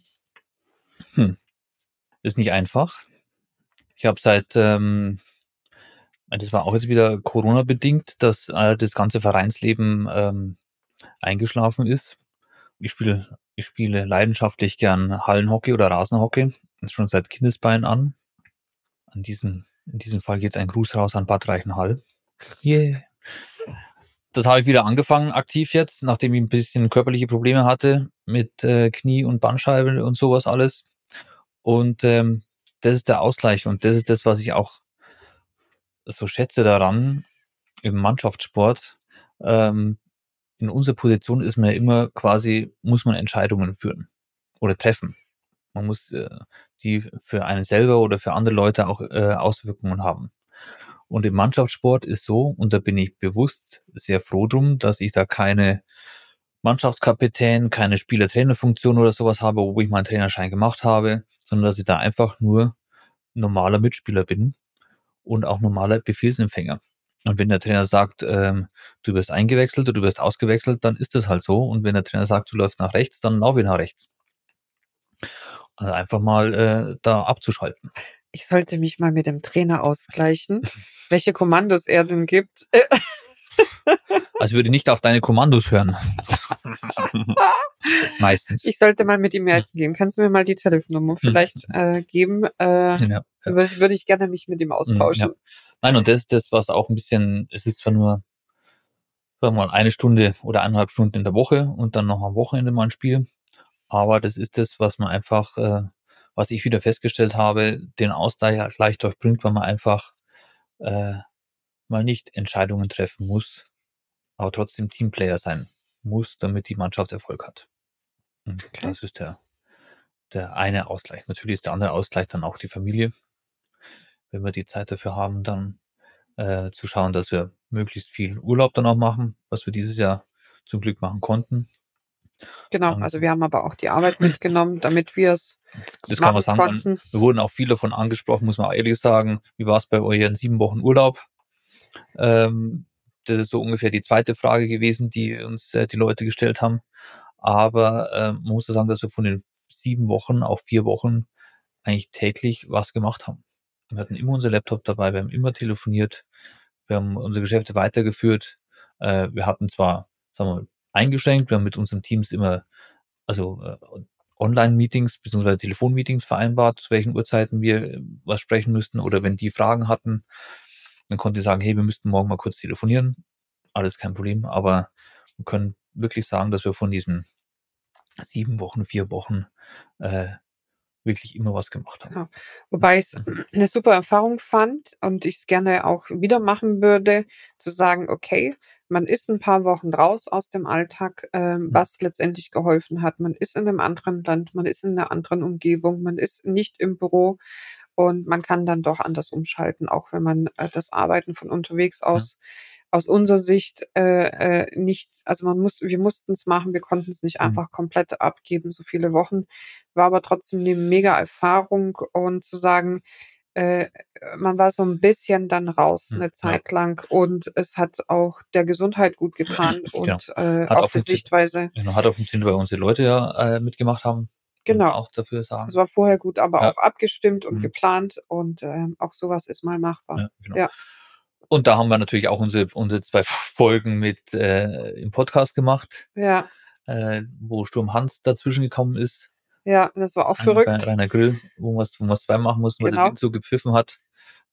Ist nicht einfach. Ich habe seit, ähm, das war auch jetzt wieder Corona-bedingt, dass äh, das ganze Vereinsleben ähm, eingeschlafen ist. Ich spiele, ich spiele leidenschaftlich gern Hallenhockey oder Rasenhockey, schon seit Kindesbeinen an. An diesem, in diesem Fall geht ein Gruß raus an Bad Reichenhall. Yeah. Das habe ich wieder angefangen, aktiv jetzt, nachdem ich ein bisschen körperliche Probleme hatte mit äh, Knie und Bandscheibe und sowas alles. Und ähm, das ist der Ausgleich und das ist das, was ich auch so schätze daran im Mannschaftssport. Ähm, in unserer Position ist man ja immer quasi, muss man Entscheidungen führen oder treffen. Man muss äh, die für einen selber oder für andere Leute auch äh, Auswirkungen haben. Und im Mannschaftssport ist so, und da bin ich bewusst sehr froh drum, dass ich da keine Mannschaftskapitän, keine Spieler-Trainer-Funktion oder sowas habe, wo ich meinen Trainerschein gemacht habe, sondern dass ich da einfach nur normaler Mitspieler bin und auch normaler Befehlsempfänger. Und wenn der Trainer sagt, ähm, du wirst eingewechselt oder du wirst ausgewechselt, dann ist das halt so. Und wenn der Trainer sagt, du läufst nach rechts, dann lauf ich nach rechts. Also einfach mal äh, da abzuschalten. Ich sollte mich mal mit dem Trainer ausgleichen, welche Kommandos er denn gibt. Also würde nicht auf deine Kommandos hören. Meistens. Ich sollte mal mit ihm essen gehen. Kannst du mir mal die Telefonnummer vielleicht äh, geben? Äh, ja, ja. würde, ich gerne mich mit ihm austauschen. Ja. Nein, und das, das was auch ein bisschen, es ist zwar nur, sagen wir mal, eine Stunde oder eineinhalb Stunden in der Woche und dann noch am Wochenende mal ein Spiel. Aber das ist das, was man einfach, äh, was ich wieder festgestellt habe, den Ausgleich leicht durchbringt, weil man einfach äh, mal nicht Entscheidungen treffen muss, aber trotzdem Teamplayer sein muss, damit die Mannschaft Erfolg hat. Und Okay. das ist der, der eine Ausgleich. Natürlich ist der andere Ausgleich dann auch die Familie. Wenn wir die Zeit dafür haben, dann äh, zu schauen, dass wir möglichst viel Urlaub dann auch machen, was wir dieses Jahr zum Glück machen konnten. Genau, Und- also wir haben aber auch die Arbeit mitgenommen, damit wir es Das kann man sagen. Konnten. wir wurden auch viel davon angesprochen, muss man auch ehrlich sagen. Wie war es bei euren sieben Wochen Urlaub? Ähm, das ist so ungefähr die zweite Frage gewesen, die uns äh, die Leute gestellt haben. Aber ähm, man muss sagen, dass wir von den sieben Wochen auf vier Wochen eigentlich täglich was gemacht haben. Wir hatten immer unser Laptop dabei, wir haben immer telefoniert, wir haben unsere Geschäfte weitergeführt. Äh, wir hatten zwar, sagen wir mal, eingeschränkt, wir haben mit unseren Teams immer, also äh, Online-Meetings bzw. Telefonmeetings vereinbart, zu welchen Uhrzeiten wir äh, was sprechen müssten oder wenn die Fragen hatten, dann konnte ich sagen, hey, wir müssten morgen mal kurz telefonieren. Alles kein Problem, aber wir können wirklich sagen, dass wir von diesen sieben Wochen, vier Wochen äh, wirklich immer was gemacht haben. Ja. Wobei ich es eine super Erfahrung fand und ich es gerne auch wieder machen würde, zu sagen, okay, man ist ein paar Wochen raus aus dem Alltag, ähm, was letztendlich geholfen hat. Man ist in einem anderen Land, man ist in einer anderen Umgebung, man ist nicht im Büro und man kann dann doch anders umschalten, auch wenn man äh, das Arbeiten von unterwegs aus aus unserer Sicht äh, äh, nicht, also man muss, wir mussten es machen, wir konnten es nicht Mhm. einfach komplett abgeben, so viele Wochen, war aber trotzdem eine mega Erfahrung und zu sagen, äh, man war so ein bisschen dann raus Hm, eine ja. Zeit lang und es hat auch der Gesundheit gut getan Genau. und äh, Hat auch die. Sichtweise. Genau, hat auch funktioniert, weil unsere Leute ja äh, mitgemacht haben. Genau. auch dafür sagen. Es war vorher gut, aber Ja. auch abgestimmt und Mhm. geplant und ähm, auch sowas ist mal machbar. Ja, genau. Ja. Und da haben wir natürlich auch unsere, unsere zwei Folgen mit äh, im Podcast gemacht, Ja, äh, wo Sturm Hans dazwischen gekommen ist. ja, das war auch Einmal verrückt. Rainer Grill, wo wir es zwei machen mussten, weil der Genau. Wind so gepfiffen hat,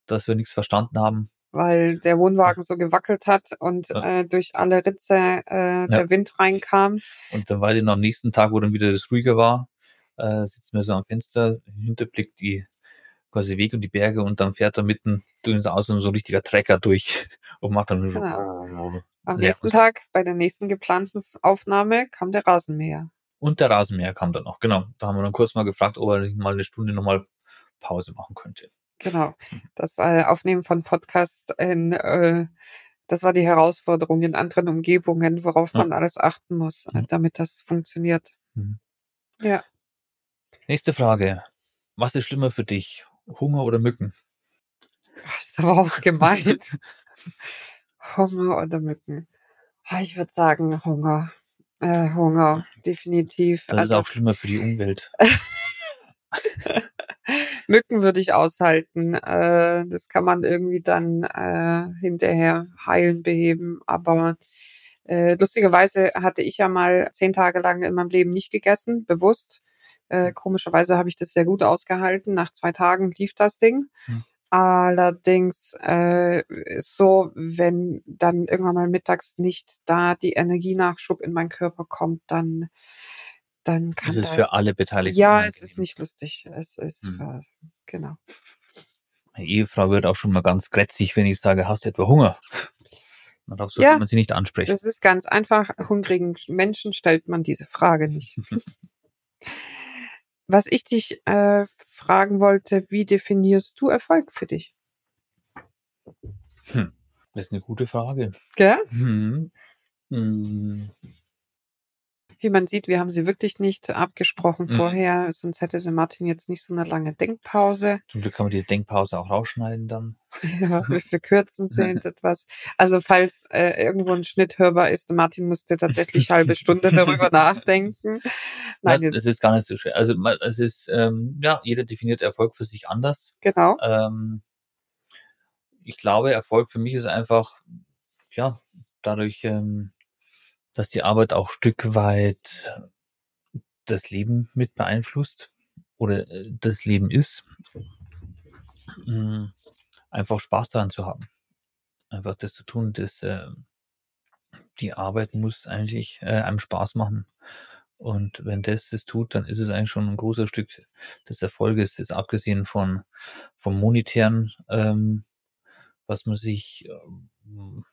dass wir nichts verstanden haben. weil der Wohnwagen so gewackelt hat und Ja. äh, durch alle Ritze äh, der Wind reinkam. Und dann ich noch am nächsten Tag, wo dann wieder das ruhiger war, äh, sitzen wir so am Fenster, im Hinterblick die quasi Weg und die Berge und dann fährt er mitten durch ins Außen so ein richtiger Trecker durch und macht dann Genau. Am nächsten. Tag, bei der nächsten geplanten Aufnahme, kam der Rasenmäher. Und der Rasenmäher kam dann noch, genau. Da haben wir dann kurz mal gefragt, ob er nicht mal eine Stunde nochmal Pause machen könnte. Genau. Das äh, Aufnehmen von Podcasts in, äh, das war die Herausforderung in anderen Umgebungen, worauf Ja. man alles achten muss, äh, Mhm. damit das funktioniert. Mhm. Ja. Nächste Frage. Was ist schlimmer für dich? Hunger oder Mücken? Das ist aber auch gemein. Hunger oder Mücken? Ah, Ich würde sagen Hunger. Äh, Hunger, definitiv. Das ist also auch schlimmer für die Umwelt. Mücken würde ich aushalten. Äh, das kann man irgendwie dann äh, hinterher heilen, beheben. Aber äh, lustigerweise hatte ich ja mal zehn Tage lang in meinem Leben nicht gegessen, bewusst. Äh, komischerweise habe ich das sehr gut ausgehalten. Nach zwei Tagen lief das Ding. Hm. Allerdings äh, so, wenn dann irgendwann mal mittags nicht da die Energienachschub in meinen Körper kommt, dann dann kann Das ist da für alle Beteiligten. ja, es ist nicht lustig. Es ist Hm. für, genau. Meine Ehefrau wird auch schon mal ganz grätzig, wenn ich sage, hast du etwa Hunger? Darauf sollte Ja, man sie nicht ansprechen. Das ist ganz einfach. Hungrigen Menschen stellt man diese Frage nicht. Was ich dich äh, fragen wollte, wie definierst du Erfolg für dich? Hm. Das ist eine gute Frage. Gell? Hm. Hm. Wie man sieht, wir haben sie wirklich nicht abgesprochen Mhm. vorher, sonst hätte der Martin jetzt nicht so eine lange Denkpause. Zum Glück kann man diese Denkpause auch rausschneiden dann. Ja, wir verkürzen sie etwas. Also falls äh, irgendwo ein Schnitt hörbar ist, Martin musste tatsächlich halbe Stunde darüber nachdenken. Nein, es jetzt ist gar nicht so schwer. Also es ist, ähm, ja, jeder definiert Erfolg für sich anders. genau. Ähm, ich glaube, Erfolg für mich ist einfach, ja, dadurch, ähm, dass die Arbeit auch Stück weit das Leben mit beeinflusst oder äh, das Leben ist, mh, einfach Spaß daran zu haben. Einfach das zu tun, das, äh, die Arbeit muss eigentlich äh, einem Spaß machen. Und wenn das das tut, dann ist es eigentlich schon ein großer Stück des Erfolges, jetzt abgesehen von vom monetären, ähm, was man sich ähm,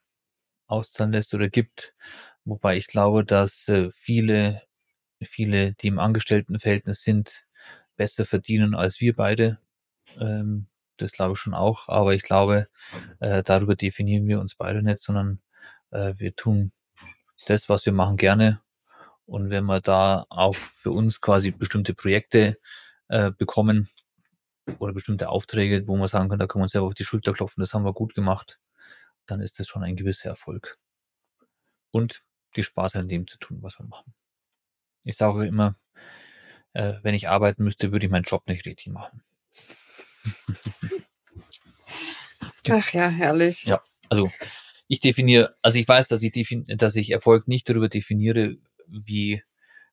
auszahlen lässt oder gibt. Wobei ich glaube, dass äh, viele, viele, die im Angestelltenverhältnis sind, besser verdienen als wir beide. Ähm, das glaube ich schon auch. Aber ich glaube, äh, darüber definieren wir uns beide nicht, sondern äh, wir tun das, was wir machen, gerne. Und wenn wir da auch für uns quasi bestimmte Projekte äh, bekommen oder bestimmte Aufträge, wo man sagen kann, da können wir uns selber auf die Schulter klopfen, das haben wir gut gemacht, dann ist das schon ein gewisser Erfolg. Und die Spaß an dem zu tun, was wir machen. Ich sage immer, äh, wenn ich arbeiten müsste, würde ich meinen Job nicht richtig machen. Ach ja, herrlich. Ja. Also ich definiere, also ich weiß, dass ich, defin dass ich Erfolg nicht darüber definiere, wie,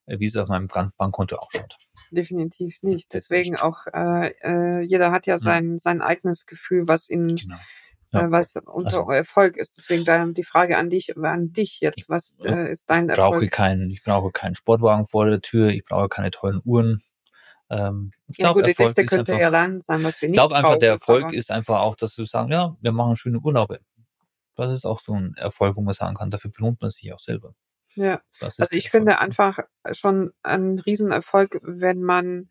wie es auf meinem Bank Bankkonto ausschaut. Definitiv nicht. Deswegen auch, äh, äh, jeder hat ja sein, sein eigenes Gefühl, was ihn, Genau. Ja. äh, was unter Also- Erfolg ist. Deswegen dann die Frage an dich, an dich jetzt, was Ja. äh, ist dein Ich brauche Erfolg? keinen, ich brauche keinen Sportwagen vor der Tür, ich brauche keine tollen Uhren. Ähm, ich Ja glaube, Erfolg Liste ist könnte einfach, ja dann sein, was wir ich nicht glaube einfach, der Erfolg ist einfach auch, dass wir sagen, ja, wir machen schöne Urlaube. Das ist auch so ein Erfolg, wo man sagen kann, dafür belohnt man sich auch selber. Ja. Also ich finde Erfolg. einfach schon ein Riesenerfolg, wenn man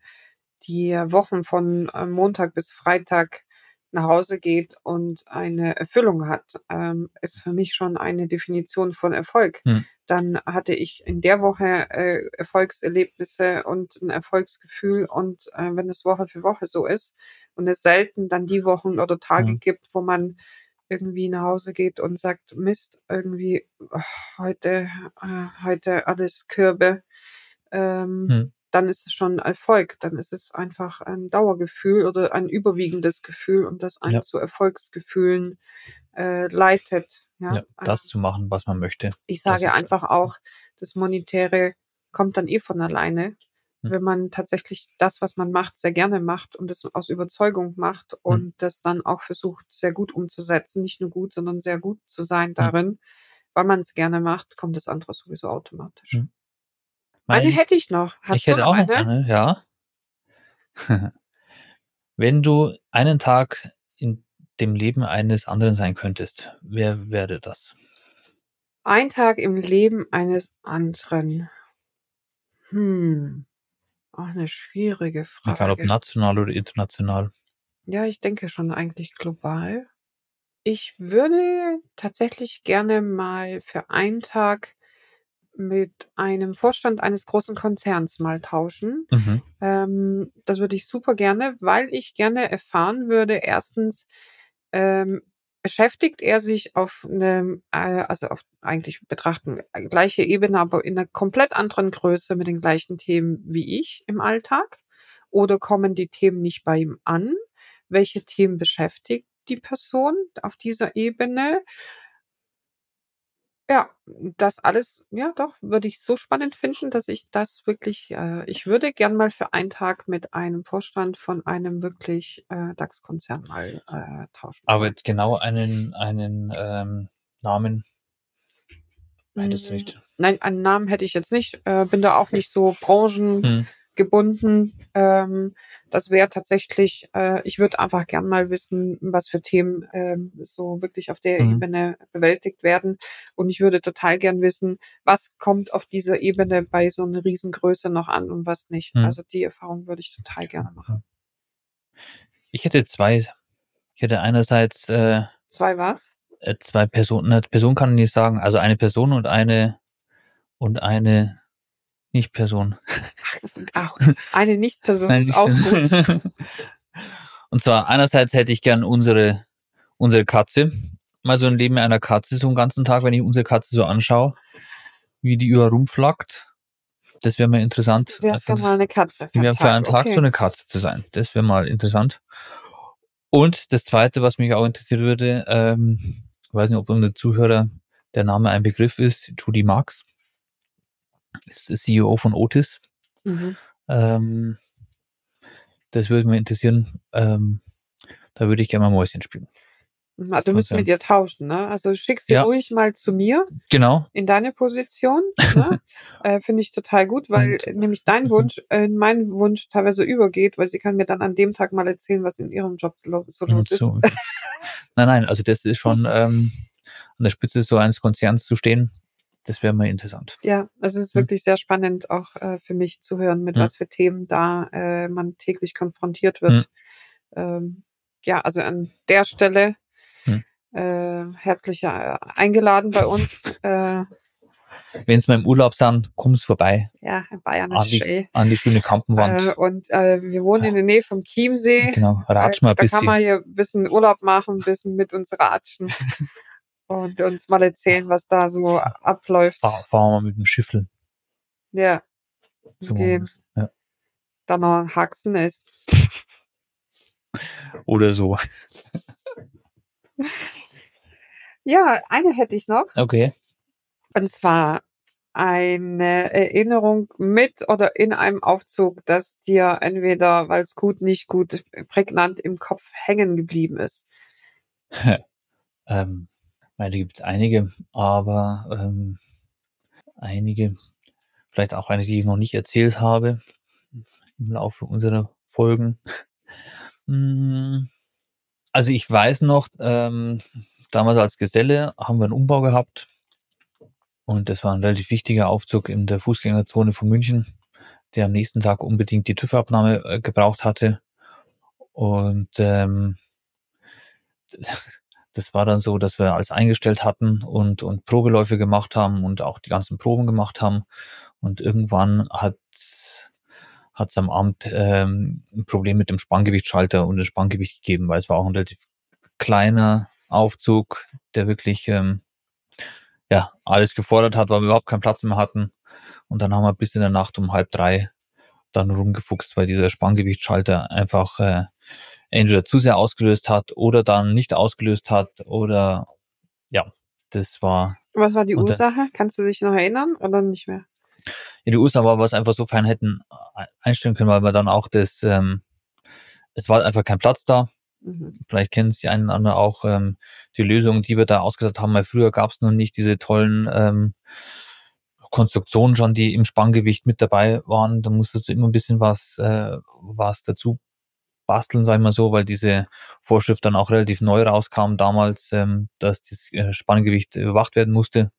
die Wochen von äh, Montag bis Freitag nach Hause geht und eine Erfüllung hat, ähm, ist für mich schon eine Definition von Erfolg. Hm. Dann hatte ich in der Woche äh, Erfolgserlebnisse und ein Erfolgsgefühl und äh, wenn es Woche für Woche so ist und es selten dann die Wochen oder Tage Hm. gibt, wo man irgendwie nach Hause geht und sagt, Mist, irgendwie ach, heute, äh, heute alles Kürbe, ähm, Hm. Dann ist es schon Erfolg. Dann ist es einfach ein Dauergefühl oder ein überwiegendes Gefühl und das einen Ja. zu Erfolgsgefühlen äh, leitet. Ja, Ja, das Ähm, zu machen, was man möchte. ich das sage ist einfach auch, das Monetäre kommt dann eh von alleine, Hm. wenn man tatsächlich das, was man macht, sehr gerne macht und es aus Überzeugung Hm. macht und das dann auch versucht, sehr gut umzusetzen. Nicht nur gut, sondern sehr gut zu sein darin. Weil man es gerne macht, kommt das andere sowieso automatisch. Eine Meine hätte ich noch. Hast ich du hätte noch auch noch eine? eine, ja. Wenn du einen Tag in dem Leben eines anderen sein könntest, wer wäre das? Ein Tag im Leben eines anderen. Hm. Auch eine schwierige Egal ob Frage. national oder international. Ja, ich denke schon eigentlich global. Ich würde tatsächlich gerne mal für einen Tag mit einem Vorstand eines großen Konzerns mal tauschen. Mhm. Ähm, das würde ich super gerne, weil ich gerne erfahren würde, erstens, ähm, beschäftigt er sich auf einem, äh, also auf eigentlich betrachten äh, gleiche Ebene, aber in einer komplett anderen Größe mit den gleichen Themen wie ich im Alltag? Oder kommen die Themen nicht bei ihm an? Welche Themen beschäftigt die Person auf dieser Ebene? Ja, das alles, ja doch, würde ich so spannend finden, dass ich das wirklich, äh, ich würde gern mal für einen Tag mit einem Vorstand von einem wirklich äh, DAX-Konzern mal äh, tauschen. Aber jetzt genau einen, einen ähm, Namen hättest du Mm, nicht. Nein, einen Namen hätte ich jetzt nicht. Äh, bin da auch nicht so branchengebunden. Hm. Ähm, das wäre tatsächlich, äh, ich würde einfach gern mal wissen, was für Themen ähm, so wirklich auf der Mhm. Ebene bewältigt werden. Und ich würde total gern wissen, was kommt auf dieser Ebene bei so einer Riesengröße noch an und was nicht. Mhm. Also die Erfahrung würde ich total gerne machen. Ich hätte zwei. Ich hätte einerseits äh, Zwei was? äh, zwei Personen. Eine Person kann ich nicht sagen. Also eine Person und eine und eine Nicht Person. Ach, eine Nicht-Person ist nicht auch gut. Und zwar einerseits hätte ich gern unsere, unsere Katze. Mal so ein Leben einer Katze, so einen ganzen Tag, wenn ich unsere Katze so anschaue, wie die über rumflackt. Das wäre mal interessant. Du wärst Für dann mal eine Katze. das- für einen Tag okay. so eine Katze zu sein. Das wäre mal interessant. Und das zweite, was mich auch interessieren würde, ähm, ich weiß nicht, ob unsere Zuhörer der Name ein Begriff ist, Judy Marx. Ist CEO von Otis. Mhm. Ähm, das würde mich interessieren. Ähm, da würde ich gerne mal Mäuschen spielen. Also So, du müsst ja. mit ihr tauschen, ne? Also schick sie Ja. ruhig mal zu mir Genau. in deine Position. Ne? äh, Finde ich total gut, weil Und- nämlich dein Mhm. Wunsch äh, in meinen Wunsch teilweise übergeht, weil sie kann mir dann an dem Tag mal erzählen, was in ihrem Job so los ist. so. nein, nein, also das ist schon ähm, an der Spitze so eines Konzerns zu stehen. Das wäre mal interessant. Ja, also es ist Hm. wirklich sehr spannend, auch äh, für mich zu hören, mit Hm. was für Themen da äh, man täglich konfrontiert wird. Ähm, ja, also an der Stelle Hm. äh, herzlich äh, eingeladen bei uns. Äh, Wenn es mal im Urlaub sind, kommt's vorbei ja, in Bayern an ist die, schön. an die schöne Kampenwand. Äh, und äh, wir wohnen in der Nähe vom Chiemsee. genau, ratsch mal Äh, ein da kann man bisschen. hier ein bisschen Urlaub machen, ein bisschen mit uns ratschen und uns mal erzählen, was da so abläuft. Fahr, fahren wir mit dem Schiffel. Ja, So gehen. Ja. da noch ein Haxen ist. Oder so. Ja, eine hätte ich noch. Okay. Und zwar eine Erinnerung mit oder in einem Aufzug, das dir entweder, weil es gut, nicht gut, prägnant im Kopf hängen geblieben ist. Ähm, weil da gibt's einige, aber ähm, einige, vielleicht auch eine, die ich noch nicht erzählt habe im Laufe unserer Folgen. Mm, Also ich weiß noch, ähm, damals als Geselle haben wir einen Umbau gehabt und das war ein relativ wichtiger Aufzug in der Fußgängerzone von München, der am nächsten Tag unbedingt die TÜV-Abnahme äh, gebraucht hatte. Und ähm, das war dann so, dass wir alles eingestellt hatten und, und Probeläufe gemacht haben und auch die ganzen Proben gemacht haben. Und irgendwann hat hat es am Abend ähm, ein Problem mit dem Spanngewichtsschalter und dem Spanngewicht gegeben, weil es war auch ein relativ kleiner Aufzug, der wirklich ähm, ja alles gefordert hat, weil wir überhaupt keinen Platz mehr hatten. Und dann haben wir bis in der Nacht um halb drei dann rumgefuchst, weil dieser Spanngewichtsschalter einfach äh, entweder zu sehr ausgelöst hat oder dann nicht ausgelöst hat oder ja, das war Was war die Ursache? Kannst du dich noch erinnern oder nicht mehr? ja, die Ursache war, was einfach so fein hätten einstellen können, weil wir dann auch das, ähm, es war einfach kein Platz da. Mhm. Vielleicht kennen es die einen oder anderen auch, ähm, die Lösung, die wir da ausgedacht haben, weil früher gab es noch nicht diese tollen ähm, Konstruktionen schon, die im Spanngewicht mit dabei waren. Da musstest du immer ein bisschen was, äh, was dazu basteln, sag ich mal so, weil diese Vorschrift dann auch relativ neu rauskam damals, ähm, dass das äh, Spanngewicht überwacht werden musste.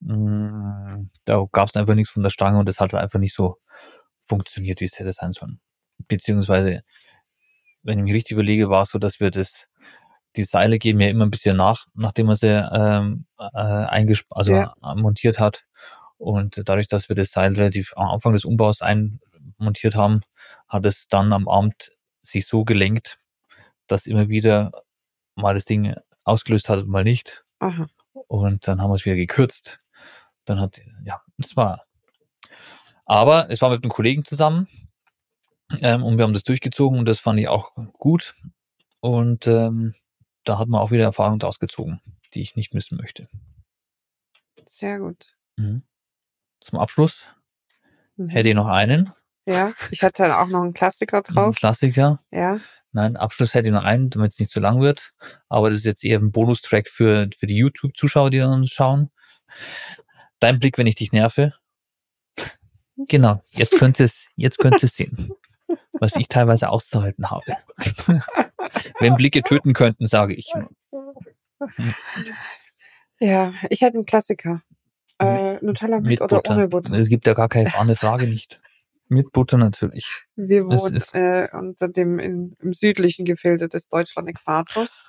Mm, Da gab es einfach nichts von der Stange und das hat einfach nicht so funktioniert, wie es hätte sein sollen. Beziehungsweise, wenn ich mich richtig überlege, war es so, dass wir das, die Seile geben ja immer ein bisschen nach, nachdem man sie ähm, äh, also Ja. montiert hat. Und dadurch, dass wir das Seil relativ am Anfang des Umbaus einmontiert haben, hat es dann am Abend sich so gelenkt, dass immer wieder mal das Ding ausgelöst hat und mal nicht. Aha. Und dann haben wir es wieder gekürzt. Dann hat, ja, es war. Aber es war mit einem Kollegen zusammen ähm, und wir haben das durchgezogen und das fand ich auch gut. Und ähm, da hat man auch wieder Erfahrung daraus gezogen, die ich nicht missen möchte. Sehr gut. Mhm. Zum Abschluss Mhm. hätte ich noch einen, Ja, ich hatte auch noch einen Klassiker drauf. Klassiker. Ja. Nein, Abschluss hätte ich noch einen, damit es nicht zu lang wird. Aber das ist jetzt eher ein Bonustrack für, für die YouTube-Zuschauer, die uns schauen. Dein Blick, wenn ich dich nerve. Genau, jetzt könnt ihr es, jetzt könnt es sehen, was ich teilweise auszuhalten habe. wenn Blicke töten könnten, sage ich. Ja, ich hätte einen Klassiker. Äh, Nutella mit, Mit oder Butter. ohne Butter. Es gibt ja gar keine andere Frage nicht. Mit Butter natürlich. Wir wohnen ist- äh, unter dem in, im südlichen Gefilde des Deutschland-Äquators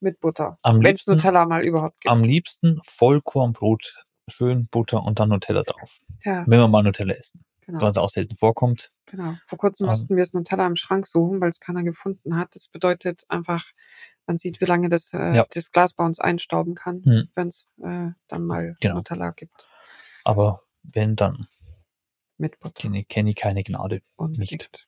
mit Butter. Wenn es Nutella mal überhaupt gibt. am liebsten Vollkornbrot schön Butter und dann Nutella drauf. Ja, Wenn wir mal Nutella essen, genau. was auch selten vorkommt. Genau. Vor kurzem Ähm. mussten wir das Nutella im Schrank suchen, weil es keiner gefunden hat. Das bedeutet einfach, man sieht, wie lange das, äh, Ja. das Glas bei uns einstauben kann, Hm. wenn es äh, dann mal Genau. Nutella gibt Aber wenn, dann mit Butter. kenne kenne ich keine Gnade. Unbedingt.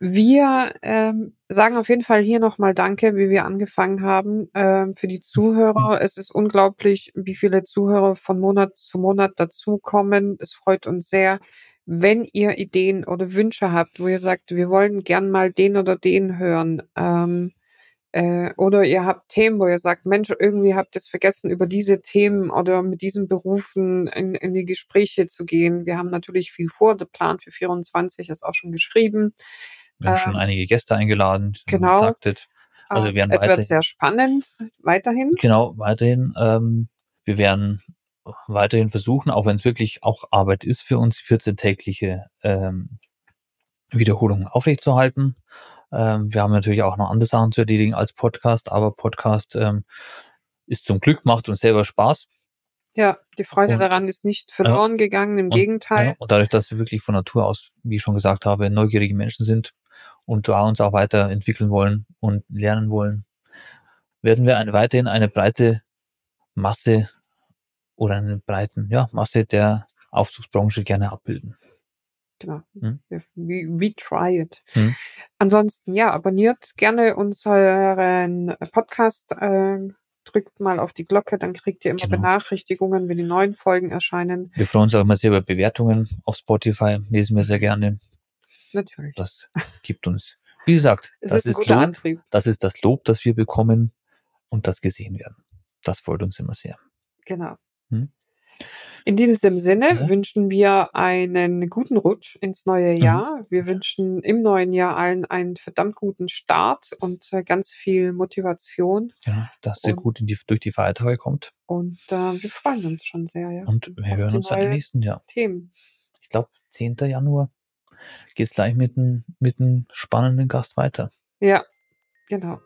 Wir ähm, sagen auf jeden Fall hier nochmal Danke, wie wir angefangen haben, ähm, für die Zuhörer. Es ist unglaublich, wie viele Zuhörer von Monat zu Monat dazukommen. Es freut uns sehr. Wenn ihr Ideen oder Wünsche habt, wo ihr sagt, wir wollen gern mal den oder den hören, ähm, äh, oder ihr habt Themen, wo ihr sagt, Mensch, irgendwie habt ihr es vergessen, über diese Themen oder mit diesen Berufen in, in die Gespräche zu gehen. Wir haben natürlich viel vor. Der Plan für 24 ist auch schon geschrieben. Wir haben schon Ähm, einige Gäste eingeladen, schon genau. Also wir werden es wird sehr spannend weiterhin. Genau, weiterhin. Ähm, wir werden weiterhin versuchen, auch wenn es wirklich auch Arbeit ist für uns, 14-tägliche ähm, Wiederholungen aufrechtzuerhalten. Ähm, wir haben natürlich auch noch andere Sachen zu erledigen als Podcast, aber Podcast ähm, ist zum Glück, macht uns selber Spaß. Ja, die Freude Und- daran ist nicht verloren gegangen, im Und, Gegenteil. Ja, und dadurch, dass wir wirklich von Natur aus, wie ich schon gesagt habe, neugierige Menschen sind und da uns auch weiterentwickeln wollen und lernen wollen, werden wir eine, weiterhin eine breite Masse oder eine breiten ja, Masse der Aufzugsbranche gerne abbilden. Genau. Hm. We, we try it. Hm. Ansonsten, ja, abonniert gerne unseren Podcast, äh, drückt mal auf die Glocke, dann kriegt ihr immer Genau. Benachrichtigungen, wenn die neuen Folgen erscheinen. Wir freuen uns auch immer sehr über Bewertungen auf Spotify, lesen wir sehr gerne. Natürlich. Das gibt uns, wie gesagt, Es das ist ist, Lob, Antrieb. das ist das Lob, das wir bekommen und das gesehen werden. Das freut uns immer sehr. Genau. Hm. In diesem Sinne Ja. wünschen wir einen guten Rutsch ins neue Mhm. Jahr. Wir wünschen im neuen Jahr allen einen verdammt guten Start und äh, ganz viel Motivation. Ja, dass ihr gut die, durch die Feiertage kommt. Und äh, wir freuen uns schon sehr, ja. Und wir hören uns dann im nächsten Jahr. Themen. Ich glaube, 10. Januar geht's gleich mit einem mit spannenden Gast weiter. Ja, genau.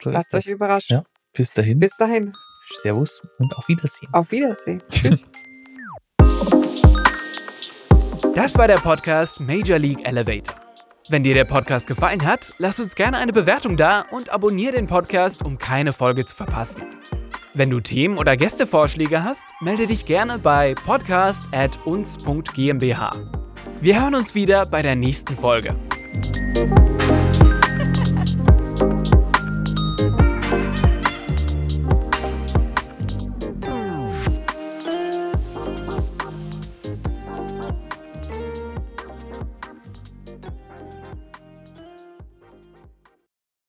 So Lasst euch überraschen. Ja. Bis dahin, Bis dahin. Servus und auf Wiedersehen. Auf Wiedersehen. Tschüss. Das war der Podcast Major League Elevator. Wenn dir der Podcast gefallen hat, lass uns gerne eine Bewertung da und abonniere den Podcast, um keine Folge zu verpassen. Wenn du Themen oder Gästevorschläge hast, melde dich gerne bei podcast@uns.gmbH. Wir hören uns wieder bei der nächsten Folge.